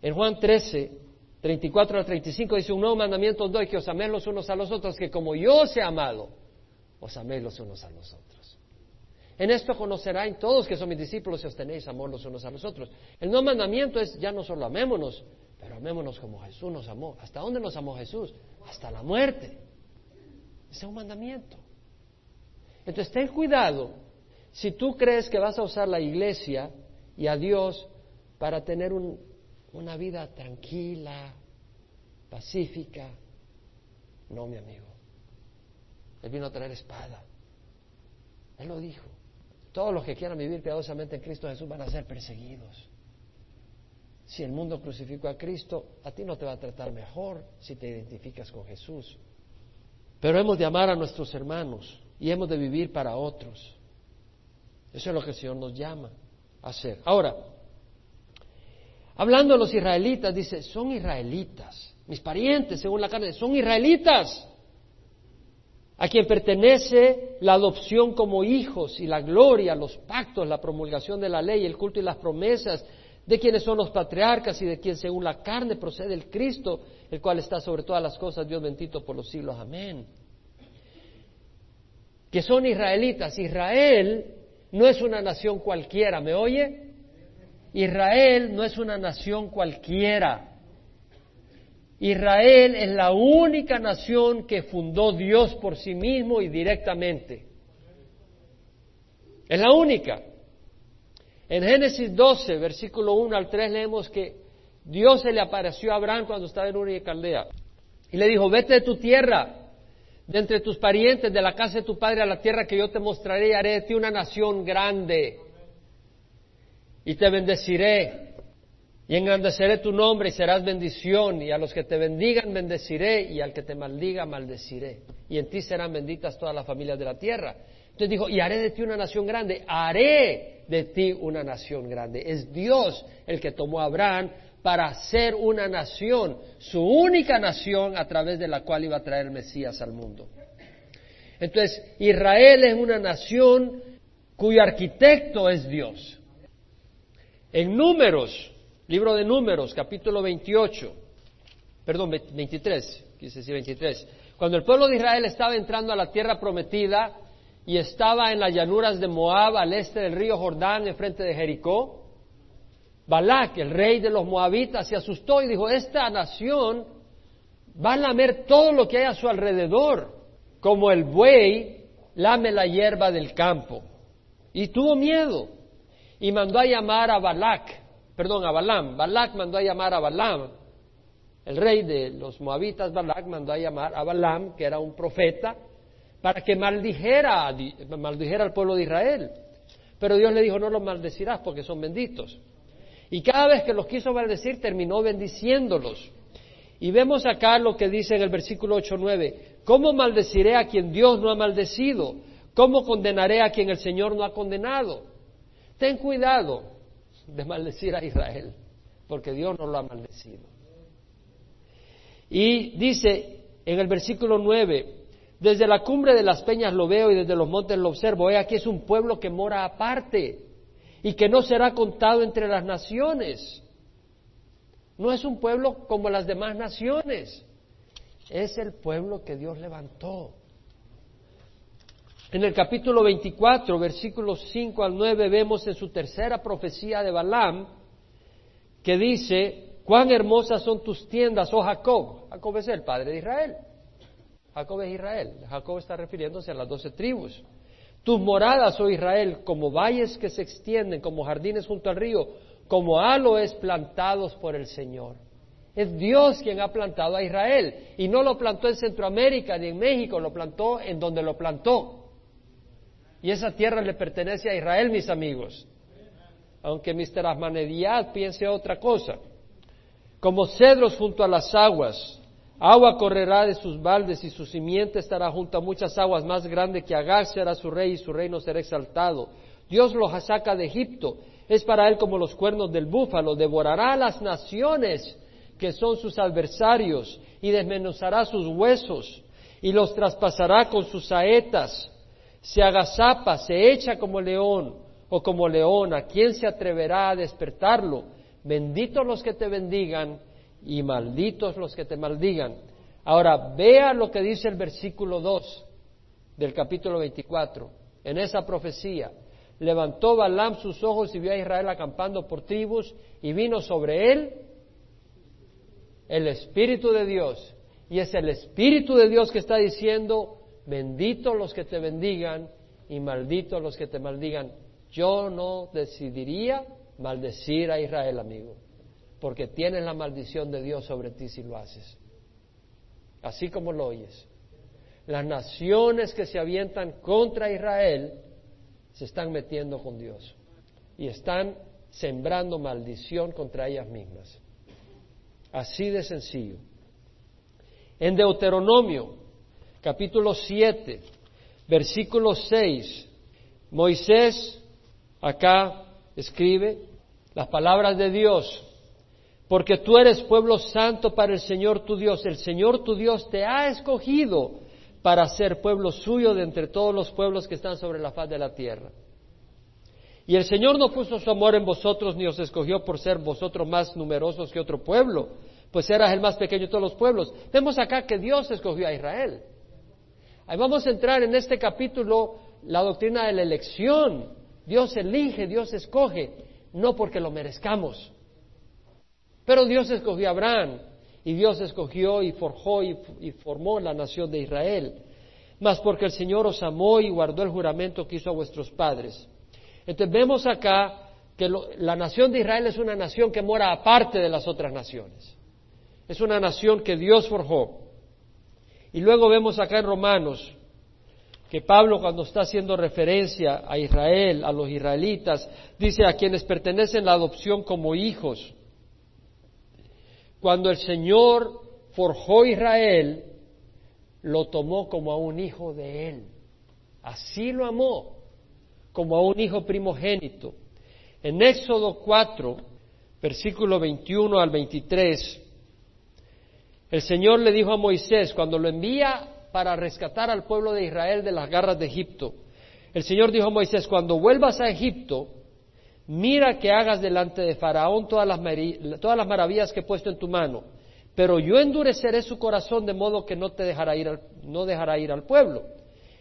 En Juan 13, 34 al 35 dice, un nuevo mandamiento os doy, que os améis los unos a los otros, que como yo os he amado, os améis los unos a los otros. En esto conocerán todos que son mis discípulos si os tenéis amor los unos a los otros. El nuevo mandamiento es ya no solo amémonos, pero amémonos como Jesús nos amó. ¿Hasta dónde nos amó Jesús? Hasta la muerte. Ese es un mandamiento. Entonces ten cuidado si tú crees que vas a usar la iglesia y a Dios para tener una vida tranquila, pacífica. No, mi amigo. Él vino a traer espada. Él lo dijo. Todos los que quieran vivir piadosamente en Cristo Jesús van a ser perseguidos. Si el mundo crucificó a Cristo, a ti no te va a tratar mejor si te identificas con Jesús. Pero hemos de amar a nuestros hermanos y hemos de vivir para otros. Eso es lo que el Señor nos llama a hacer. Ahora, hablando de los israelitas, dice, son israelitas, mis parientes según la carne, son israelitas a quien pertenece la adopción como hijos y la gloria, los pactos, la promulgación de la ley, el culto y las promesas, de quienes son los patriarcas y de quien según la carne procede el Cristo, el cual está sobre todas las cosas, Dios bendito por los siglos. Amén. Que son israelitas. Israel no es una nación cualquiera, ¿me oye? Israel no es una nación cualquiera. Israel es la única nación que fundó Dios por sí mismo y directamente. Es la única. En Génesis 12, versículo 1 al 3 leemos que Dios se le apareció a Abraham cuando estaba en Uri de Caldea y le dijo, vete de tu tierra, de entre tus parientes, de la casa de tu padre a la tierra que yo te mostraré y haré de ti una nación grande y te bendeciré y engrandeceré tu nombre y serás bendición, y a los que te bendigan bendeciré, y al que te maldiga maldeciré. Y en ti serán benditas todas las familias de la tierra. Entonces dijo, y haré de ti una nación grande, haré de ti una nación grande. Es Dios el que tomó a Abraham para ser una nación, su única nación a través de la cual iba a traer Mesías al mundo. Entonces, Israel es una nación cuyo arquitecto es Dios. En números, Libro de Números, capítulo 28, perdón, 23, quise decir 23. Cuando el pueblo de Israel estaba entrando a la tierra prometida y estaba en las llanuras de Moab, al este del río Jordán, enfrente de Jericó, Balak, el rey de los moabitas, se asustó y dijo, esta nación va a lamer todo lo que hay a su alrededor, como el buey lame la hierba del campo. Y tuvo miedo y mandó a llamar a Balak, perdón, a Balaam. Balak mandó a llamar a Balaam. El rey de los moabitas, Balak, mandó a llamar a Balaam, que era un profeta, para que maldijera, maldijera al pueblo de Israel. Pero Dios le dijo, no los maldecirás porque son benditos. Y cada vez que los quiso maldecir, terminó bendiciéndolos. Y vemos acá lo que dice en el versículo 8-9, ¿cómo maldeciré a quien Dios no ha maldecido? ¿Cómo condenaré a quien el Señor no ha condenado? Ten cuidado, de maldecir a Israel, porque Dios no lo ha maldecido. Y dice en el versículo 9, desde la cumbre de las peñas lo veo y desde los montes lo observo. He aquí es un pueblo que mora aparte y que no será contado entre las naciones. No es un pueblo como las demás naciones. Es el pueblo que Dios levantó. En el capítulo 24, versículos 5 al 9, vemos en su tercera profecía de Balaam que dice, cuán hermosas son tus tiendas, oh Jacob. Jacob es el padre de Israel. Jacob es Israel. Jacob está refiriéndose a las doce tribus. Tus moradas, oh Israel, como valles que se extienden, como jardines junto al río, como aloes plantados por el Señor. Es Dios quien ha plantado a Israel. Y no lo plantó en Centroamérica ni en México, lo plantó en donde lo plantó. Y esa tierra le pertenece a Israel, mis amigos. Aunque Mr. Ahmadiyad piense otra cosa. Como cedros junto a las aguas, agua correrá de sus baldes y su simiente estará junto a muchas aguas, más grande que Agar será su rey y su reino será exaltado. Dios los saca de Egipto, es para él como los cuernos del búfalo, devorará a las naciones que son sus adversarios y desmenuzará sus huesos y los traspasará con sus saetas se agazapa, se echa como león o como leona, ¿quién se atreverá a despertarlo? Benditos los que te bendigan y malditos los que te maldigan. Ahora, vea lo que dice el versículo 2 del capítulo 24. En esa profecía, levantó Balaam sus ojos y vio a Israel acampando por tribus y vino sobre él el Espíritu de Dios. Y es el Espíritu de Dios que está diciendo, benditos los que te bendigan y malditos los que te maldigan. Yo no decidiría maldecir a Israel, amigo, porque tienes la maldición de Dios sobre ti si lo haces. Así como lo oyes. Las naciones que se avientan contra Israel se están metiendo con Dios y están sembrando maldición contra ellas mismas. Así de sencillo. En Deuteronomio capítulo 7, versículo 6, Moisés acá escribe las palabras de Dios, porque tú eres pueblo santo para el Señor tu Dios. El Señor tu Dios te ha escogido para ser pueblo suyo de entre todos los pueblos que están sobre la faz de la tierra. Y el Señor no puso su amor en vosotros ni os escogió por ser vosotros más numerosos que otro pueblo, pues eras el más pequeño de todos los pueblos. Vemos acá que Dios escogió a Israel. Ahí vamos a entrar en este capítulo la doctrina de la elección. Dios elige, Dios escoge, no porque lo merezcamos. Pero Dios escogió a Abraham y Dios escogió y forjó y, formó la nación de Israel. Mas porque el Señor os amó y guardó el juramento que hizo a vuestros padres. Entonces vemos acá que la nación de Israel es una nación que mora aparte de las otras naciones. Es una nación que Dios forjó. Y luego vemos acá en Romanos que Pablo cuando está haciendo referencia a Israel, a los israelitas, dice a quienes pertenecen la adopción como hijos. Cuando el Señor forjó Israel, lo tomó como a un hijo de él. Así lo amó como a un hijo primogénito. En Éxodo 4, versículo 21 al 23, el Señor le dijo a Moisés, cuando lo envía para rescatar al pueblo de Israel de las garras de Egipto, el Señor dijo a Moisés, cuando vuelvas a Egipto, mira que hagas delante de Faraón todas las, maravillas que he puesto en tu mano, pero yo endureceré su corazón de modo que no te dejará ir no dejará ir al pueblo.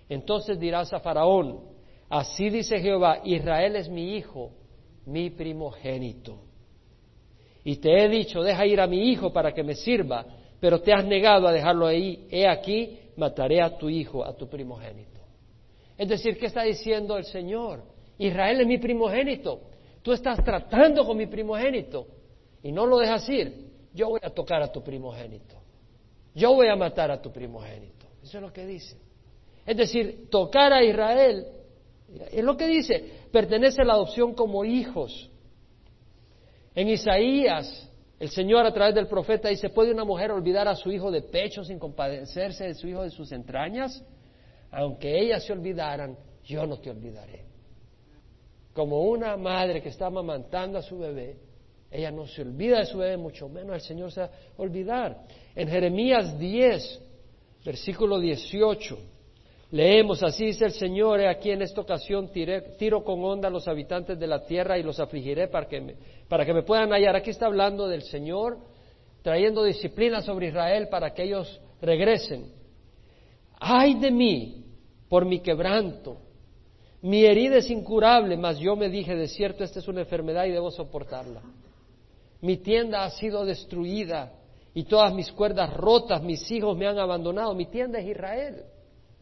Entonces dirás a Faraón, Así dice Jehová, Israel es mi hijo, mi primogénito. Y te he dicho, deja ir a mi hijo para que me sirva, pero te has negado a dejarlo ahí. He aquí, mataré a tu hijo, a tu primogénito. Es decir, ¿qué está diciendo el Señor? Israel es mi primogénito. Tú estás tratando con mi primogénito y no lo dejas ir. Yo voy a tocar a tu primogénito. Yo voy a matar a tu primogénito. Eso es lo que dice. Es decir, tocar a Israel es lo que dice, pertenece a la adopción como hijos. En Isaías, el Señor a través del profeta dice, ¿puede una mujer olvidar a su hijo de pecho sin compadecerse de su hijo de sus entrañas? Aunque ellas se olvidaran, yo no te olvidaré. Como una madre que está amamantando a su bebé, ella no se olvida de su bebé, mucho menos el Señor se va a olvidar. En Jeremías 10, versículo 18, Leemos, así dice el Señor, aquí en esta ocasión tiro con onda a los habitantes de la tierra y los afligiré para que, me, para que me puedan hallar. Aquí está hablando del Señor trayendo disciplina sobre Israel para que ellos regresen. Ay de mí por mi quebranto. Mi herida es incurable, mas yo me dije, de cierto, esta es una enfermedad y debo soportarla. Mi tienda ha sido destruida y todas mis cuerdas rotas, mis hijos me han abandonado. Mi tienda es Israel.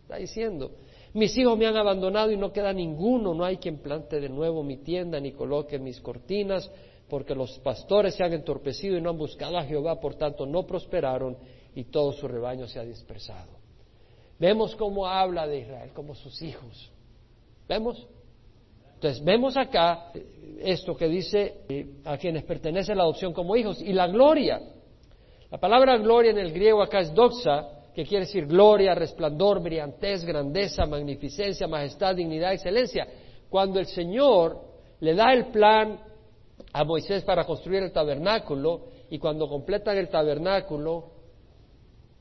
Está diciendo, mis hijos me han abandonado y no queda ninguno, no hay quien plante de nuevo mi tienda ni coloque mis cortinas, porque los pastores se han entorpecido y no han buscado a Jehová, por tanto no prosperaron y todo su rebaño se ha dispersado. Vemos cómo habla de Israel como sus hijos. ¿Vemos? Entonces, vemos acá esto que dice eh, a quienes pertenece la adopción como hijos y la gloria. La palabra gloria en el griego acá es doxa, que quiere decir gloria, resplandor, brillantez, grandeza, magnificencia, majestad, dignidad, excelencia. Cuando el Señor le da el plan a Moisés para construir el tabernáculo y cuando completan el tabernáculo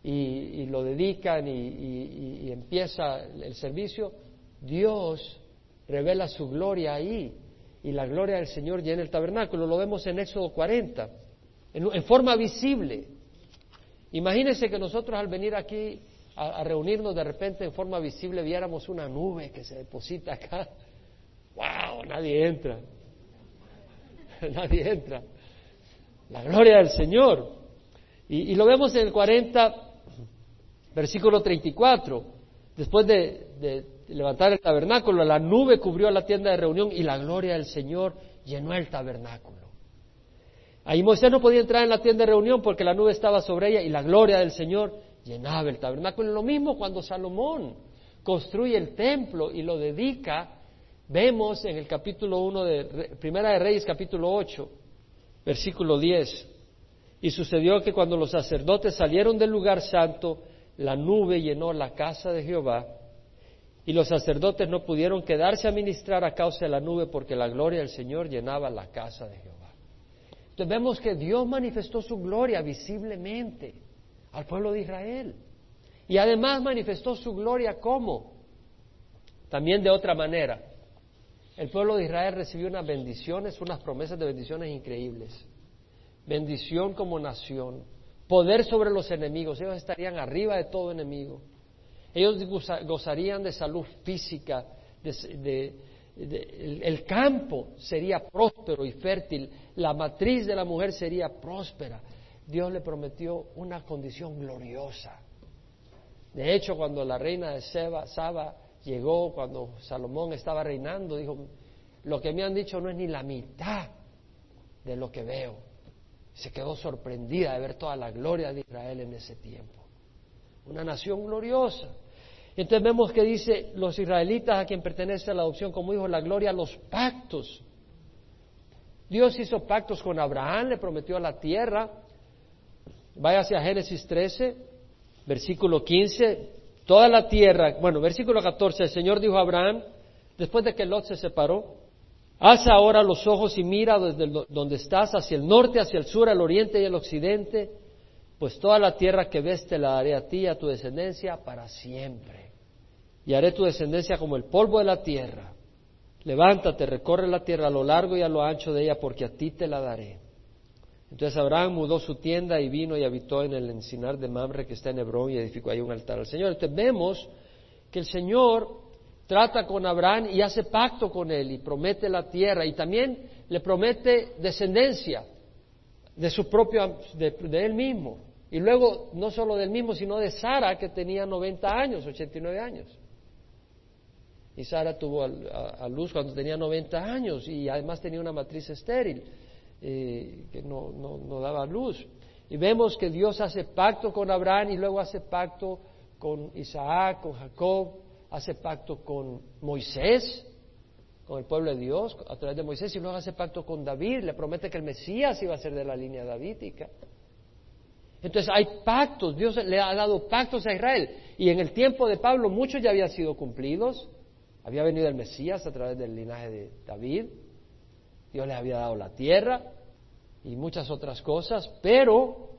y, lo dedican y, empieza el servicio, Dios revela su gloria ahí y la gloria del Señor llena el tabernáculo. Lo vemos en Éxodo 40, en forma visible. Imagínense que nosotros al venir aquí a, reunirnos de repente en forma visible viéramos una nube que se deposita acá. ¡Wow! Nadie entra. Nadie entra. La gloria del Señor. Y, lo vemos en el 40, versículo 34. Después de, de levantar el tabernáculo, la nube cubrió la tienda de reunión y la gloria del Señor llenó el tabernáculo. Ahí Moisés no podía entrar en la tienda de reunión porque la nube estaba sobre ella y la gloria del Señor llenaba el tabernáculo. Lo mismo cuando Salomón construye el templo y lo dedica, vemos en el capítulo 1 de Primera de Reyes, capítulo 8, versículo 10. Y sucedió que cuando los sacerdotes salieron del lugar santo, la nube llenó la casa de Jehová Y los sacerdotes no pudieron quedarse a ministrar a causa de la nube porque la gloria del Señor llenaba la casa de Jehová. Entonces vemos que Dios manifestó su gloria visiblemente al pueblo de Israel. Y además manifestó su gloria como también de otra manera. El pueblo de Israel recibió unas bendiciones, unas promesas de bendiciones increíbles. Bendición como nación, poder sobre los enemigos, ellos estarían arriba de todo enemigo. Ellos gozarían de salud física, el campo sería próspero y fértil, la matriz de la mujer sería próspera. Dios le prometió una condición gloriosa. De hecho, cuando la reina de Seba, Saba llegó cuando Salomón estaba reinando, dijo, lo que me han dicho no es ni la mitad de lo que veo. Se quedó sorprendida de ver toda la gloria de Israel en ese tiempo. Una nación gloriosa. Entonces vemos que dice los israelitas a quien pertenece la adopción como hijo la gloria, los pactos. Dios hizo pactos con Abraham, le prometió la tierra. Vaya hacia Génesis 13, versículo 15, toda la tierra, bueno, versículo 14, el Señor dijo a Abraham, después de que Lot se separó, haz ahora los ojos y mira desde donde estás, hacia el norte, hacia el sur, al oriente y al occidente, pues toda la tierra que ves te la daré a ti a tu descendencia para siempre. Y haré tu descendencia como el polvo de la tierra. Levántate, recorre la tierra a lo largo y a lo ancho de ella, porque a ti te la daré. Entonces Abraham mudó su tienda y vino y habitó en el encinar de Mamre que está en Hebrón y edificó ahí un altar al Señor. Entonces vemos que el Señor trata con Abraham y hace pacto con él y promete la tierra y también le promete descendencia de su propio, de, él mismo. Y luego no solo del mismo, sino de Sara que tenía 90 años, 89 años. Y Sara tuvo a, luz cuando tenía 90 años y además tenía una matriz estéril. Eh, que no, no, daba luz. Y vemos que Dios hace pacto con Abraham y luego hace pacto con Isaac, con Jacob, hace pacto con Moisés, con el pueblo de Dios, a través de Moisés, y luego hace pacto con David, le promete que el Mesías iba a ser de la línea davídica. Entonces hay pactos, Dios le ha dado pactos a Israel, y en el tiempo de Pablo muchos ya habían sido cumplidos, había venido el Mesías a través del linaje de David, Dios les había dado la tierra y muchas otras cosas, pero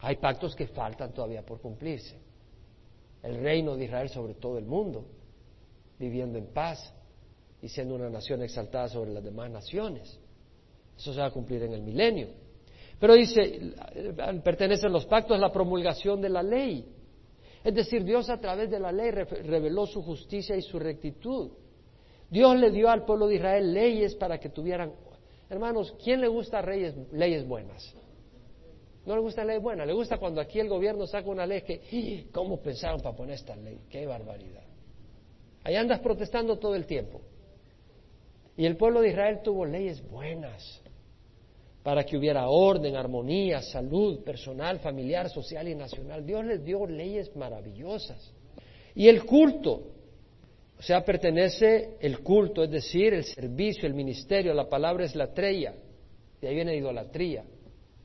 hay pactos que faltan todavía por cumplirse. El reino de Israel sobre todo el mundo, viviendo en paz y siendo una nación exaltada sobre las demás naciones. Eso se va a cumplir en el milenio. Pero dice, pertenecen los pactos a la promulgación de la ley. Es decir, Dios a través de la ley reveló su justicia y su rectitud. Dios le dio al pueblo de Israel leyes para que tuvieran... Hermanos, ¿quién le gusta leyes, buenas? No le gusta leyes buenas, le gusta cuando aquí el gobierno saca una ley que. ¿cómo pensaron para poner esta ley? ¡Qué barbaridad! Ahí andas protestando todo el tiempo. Y el pueblo de Israel tuvo leyes buenas para que hubiera orden, armonía, salud personal, familiar, social y nacional. Dios les dio leyes maravillosas. Y el culto, o sea, pertenece el culto, es decir, el servicio, el ministerio, la palabra es latreia, de ahí viene idolatría,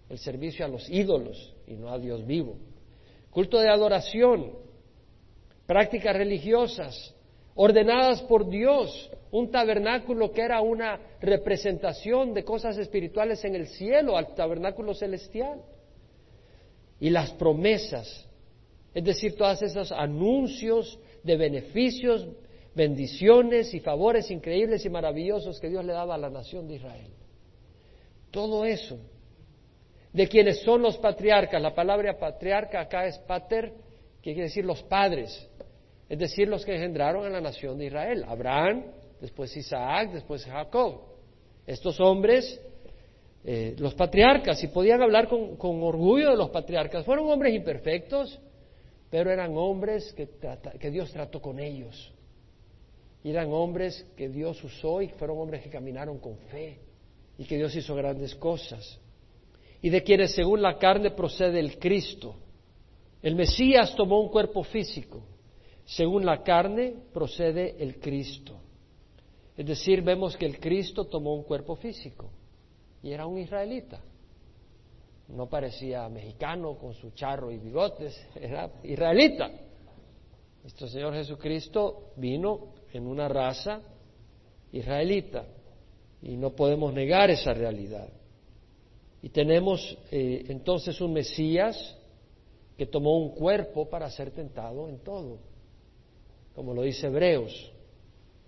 el servicio a los ídolos y no a Dios vivo. Culto de adoración, prácticas religiosas, ordenadas por Dios, un tabernáculo que era una representación de cosas espirituales en el cielo, al tabernáculo celestial. Y las promesas, es decir, todos esos anuncios de beneficios bendiciones y favores increíbles y maravillosos que Dios le daba a la nación de Israel. Todo eso, de quienes son los patriarcas, la palabra patriarca acá es pater, que quiere decir los padres, es decir, los que engendraron a la nación de Israel, Abraham, después Isaac, después Jacob. Estos hombres, eh, los patriarcas, y podían hablar con, orgullo de los patriarcas, fueron hombres imperfectos, pero eran hombres que, que Dios trató con ellos y eran hombres que Dios usó y fueron hombres que caminaron con fe y que Dios hizo grandes cosas. Y de quienes según la carne procede el Cristo. El Mesías tomó un cuerpo físico. Según la carne procede el Cristo. Es decir, vemos que el Cristo tomó un cuerpo físico y era un israelita. No parecía mexicano con su charro y bigotes, era israelita. Nuestro Señor Jesucristo vino en una raza israelita y no podemos negar esa realidad. Y tenemos eh, entonces un Mesías que tomó un cuerpo para ser tentado en todo, como lo dice Hebreos.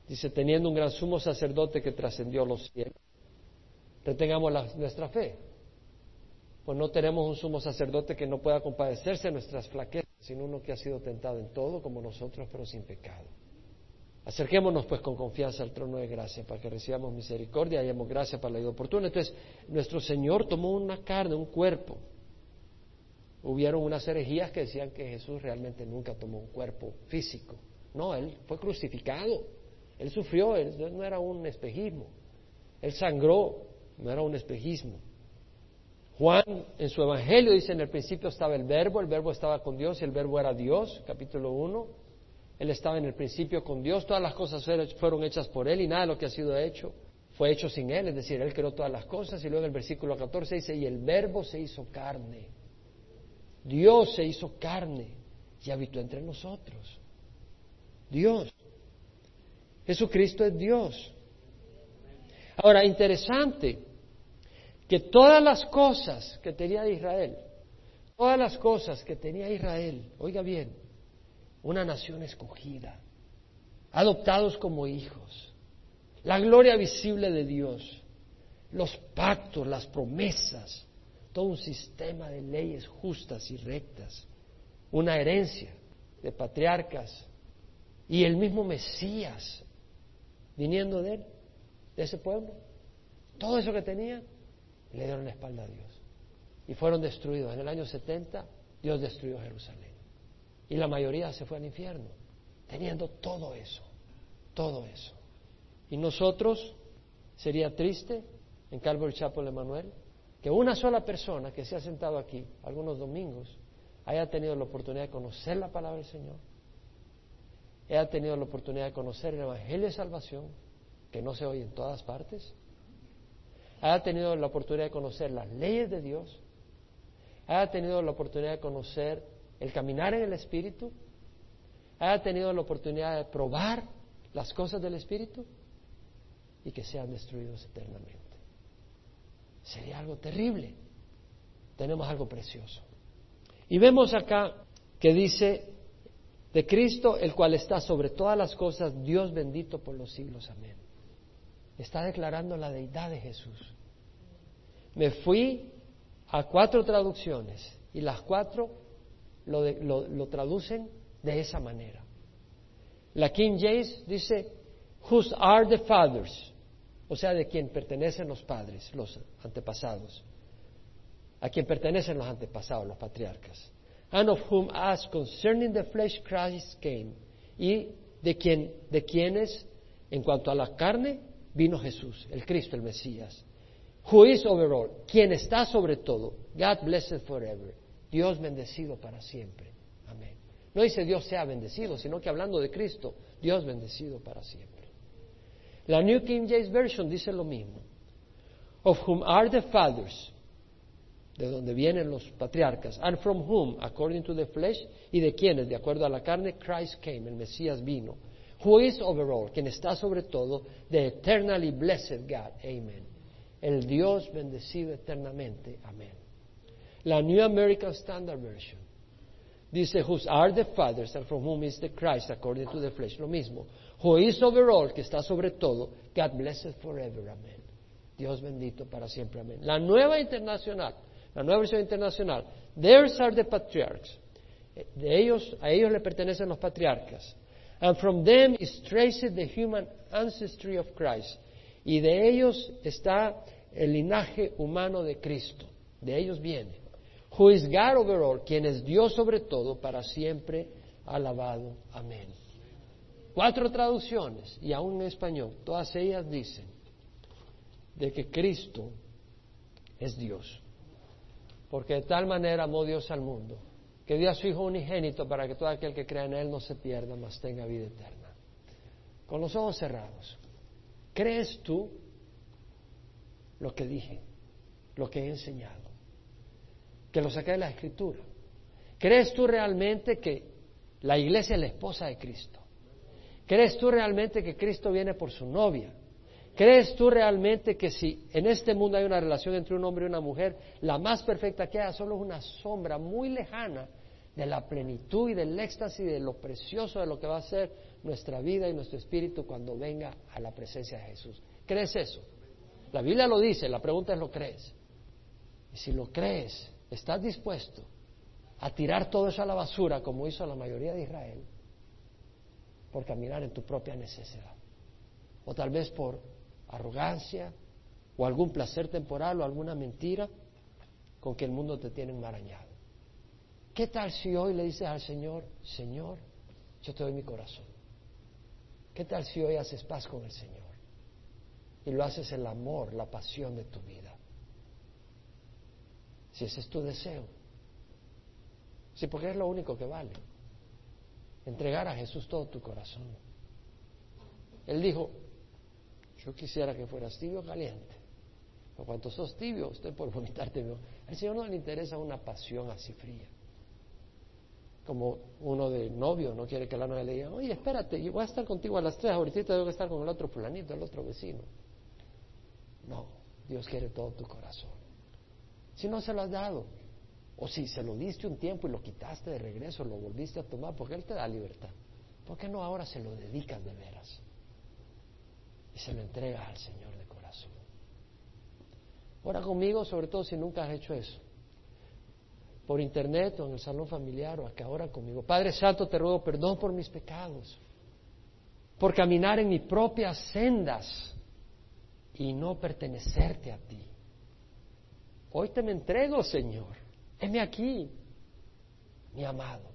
Dice, teniendo un gran sumo sacerdote que trascendió los cielos, retengamos nuestra fe. Pues no tenemos un sumo sacerdote que no pueda compadecerse de nuestras flaquezas, sino uno que ha sido tentado en todo como nosotros, pero sin pecado. Acerquémonos pues con confianza al trono de gracia para que recibamos misericordia y hayamos gracia para la vida oportuna. Entonces, nuestro Señor tomó una carne, un cuerpo. Hubieron unas herejías que decían que Jesús realmente nunca tomó un cuerpo físico. No, Él fue crucificado. Él sufrió, él no era un espejismo. Él sangró, no era un espejismo. Juan en su evangelio dice, en el principio estaba el verbo, el verbo estaba con Dios y el verbo era Dios, capítulo 1. Él estaba en el principio con Dios, todas las cosas fueron hechas por Él y nada de lo que ha sido hecho fue hecho sin Él, es decir, Él creó todas las cosas y luego en el versículo 14 dice, y el verbo se hizo carne, Dios se hizo carne y habitó entre nosotros. Dios. Jesucristo es Dios. Ahora, interesante que todas las cosas que tenía Israel, todas las cosas que tenía Israel, oiga bien, una nación escogida, adoptados como hijos, la gloria visible de Dios, los pactos, las promesas, todo un sistema de leyes justas y rectas, una herencia de patriarcas y el mismo Mesías viniendo de él, de ese pueblo. Todo eso que tenía, le dieron la espalda a Dios y fueron destruidos. En el año 70 Dios destruyó Jerusalén. Y la mayoría se fue al infierno, teniendo todo eso, todo eso. Y nosotros, sería triste en Calvary Chapel Emanuel, que una sola persona que se ha sentado aquí algunos domingos haya tenido la oportunidad de conocer la palabra del Señor, haya tenido la oportunidad de conocer el Evangelio de Salvación, que no se oye en todas partes, haya tenido la oportunidad de conocer las leyes de Dios, haya tenido la oportunidad de conocer el caminar en el Espíritu, haya tenido la oportunidad de probar las cosas del Espíritu y que sean destruidos eternamente. Sería algo terrible. Tenemos algo precioso. Y vemos acá que dice de Cristo, el cual está sobre todas las cosas, Dios bendito por los siglos. Amén. Está declarando la deidad de Jesús. Me fui a cuatro traducciones y las cuatro lo, traducen de esa manera. La King James dice, whose are the fathers, o sea, de quien pertenecen los padres, los antepasados, a quien pertenecen los antepasados, los patriarcas, and of whom as concerning the flesh Christ came, y de quien, de quienes, en cuanto a la carne, vino Jesús, el Cristo, el Mesías, who is over all, quien está sobre todo, God blessed forever. Dios bendecido para siempre. Amén. No dice Dios sea bendecido, sino que hablando de Cristo, Dios bendecido para siempre. La New King James Version dice lo mismo. Of whom are the fathers, de donde vienen los patriarcas, and from whom, according to the flesh, y de quienes, de acuerdo a la carne, Christ came, el Mesías vino. Who is over all, quien está sobre todo, the eternally blessed God. Amen. El Dios bendecido eternamente. Amén. La New American Standard Version dice, whose are the fathers and from whom is the Christ according to the flesh. Lo mismo. Who is over all, que está sobre todo, God blessed forever. Amén. Dios bendito para siempre. Amén. La nueva internacional, la nueva versión internacional. Theirs are the patriarchs. De ellos, a ellos le pertenecen los patriarcas. And from them is traced the human ancestry of Christ. Y de ellos está el linaje humano de Cristo. De ellos viene who is God over all, quien es Dios sobre todo, para siempre alabado. Amén. Cuatro traducciones, y aún en español, todas ellas dicen de que Cristo es Dios. Porque de tal manera amó Dios al mundo, que dio a su Hijo unigénito para que todo aquel que crea en Él no se pierda, mas tenga vida eterna. Con los ojos cerrados, ¿crees tú lo que dije, lo que he enseñado? que lo saqué de la escritura. ¿Crees tú realmente que La iglesia es la esposa de Cristo. ¿Crees tú realmente que Cristo viene por su novia? ¿Crees tú realmente que si en este mundo hay una relación entre un hombre y una mujer, la más perfecta que haya solo es una sombra muy lejana de la plenitud y del éxtasis de lo precioso de lo que va a ser nuestra vida y nuestro espíritu cuando venga a la presencia de Jesús? ¿Crees eso? La Biblia lo dice, la pregunta es, ¿lo crees? Y si lo crees, ¿estás dispuesto a tirar todo eso a la basura como hizo la mayoría de Israel? Por caminar en tu propia necesidad. O tal vez por arrogancia o algún placer temporal o alguna mentira con que el mundo te tiene enmarañado. ¿Qué tal si hoy le dices al Señor, Señor, yo te doy mi corazón? ¿Qué tal si hoy haces paz con el Señor? Y lo haces el amor, la pasión de tu vida. Si ese es tu deseo. Sí, porque es lo único que vale. Entregar a Jesús todo tu corazón. Él dijo, yo quisiera que fueras tibio o caliente. Por cuanto sos tibio, usted por vomitarte. Al Señor no le interesa una pasión así fría. Como uno de novio no quiere que la novia le diga, oye, espérate, yo voy a estar contigo a las tres, ahorita tengo que estar con el otro fulanito, el otro vecino. No, Dios quiere todo tu corazón. Si no se lo has dado, o si se lo diste un tiempo y lo quitaste de regreso, lo volviste a tomar, porque Él te da libertad. ¿Por qué no ahora se lo dedicas de veras? Y se lo entregas al Señor de corazón. Ora conmigo, sobre todo si nunca has hecho eso. Por internet o en el salón familiar o acá, ora conmigo. Padre Santo, te ruego perdón por mis pecados, por caminar en mis propias sendas y no pertenecerte a ti. Hoy te me entrego, Señor. Heme aquí, mi amado.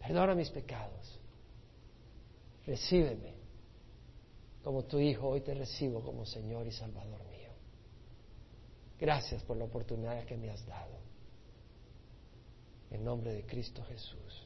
Perdona mis pecados. Recíbeme como tu Hijo, hoy te recibo como Señor y Salvador mío. Gracias por la oportunidad que me has dado. En nombre de Cristo Jesús.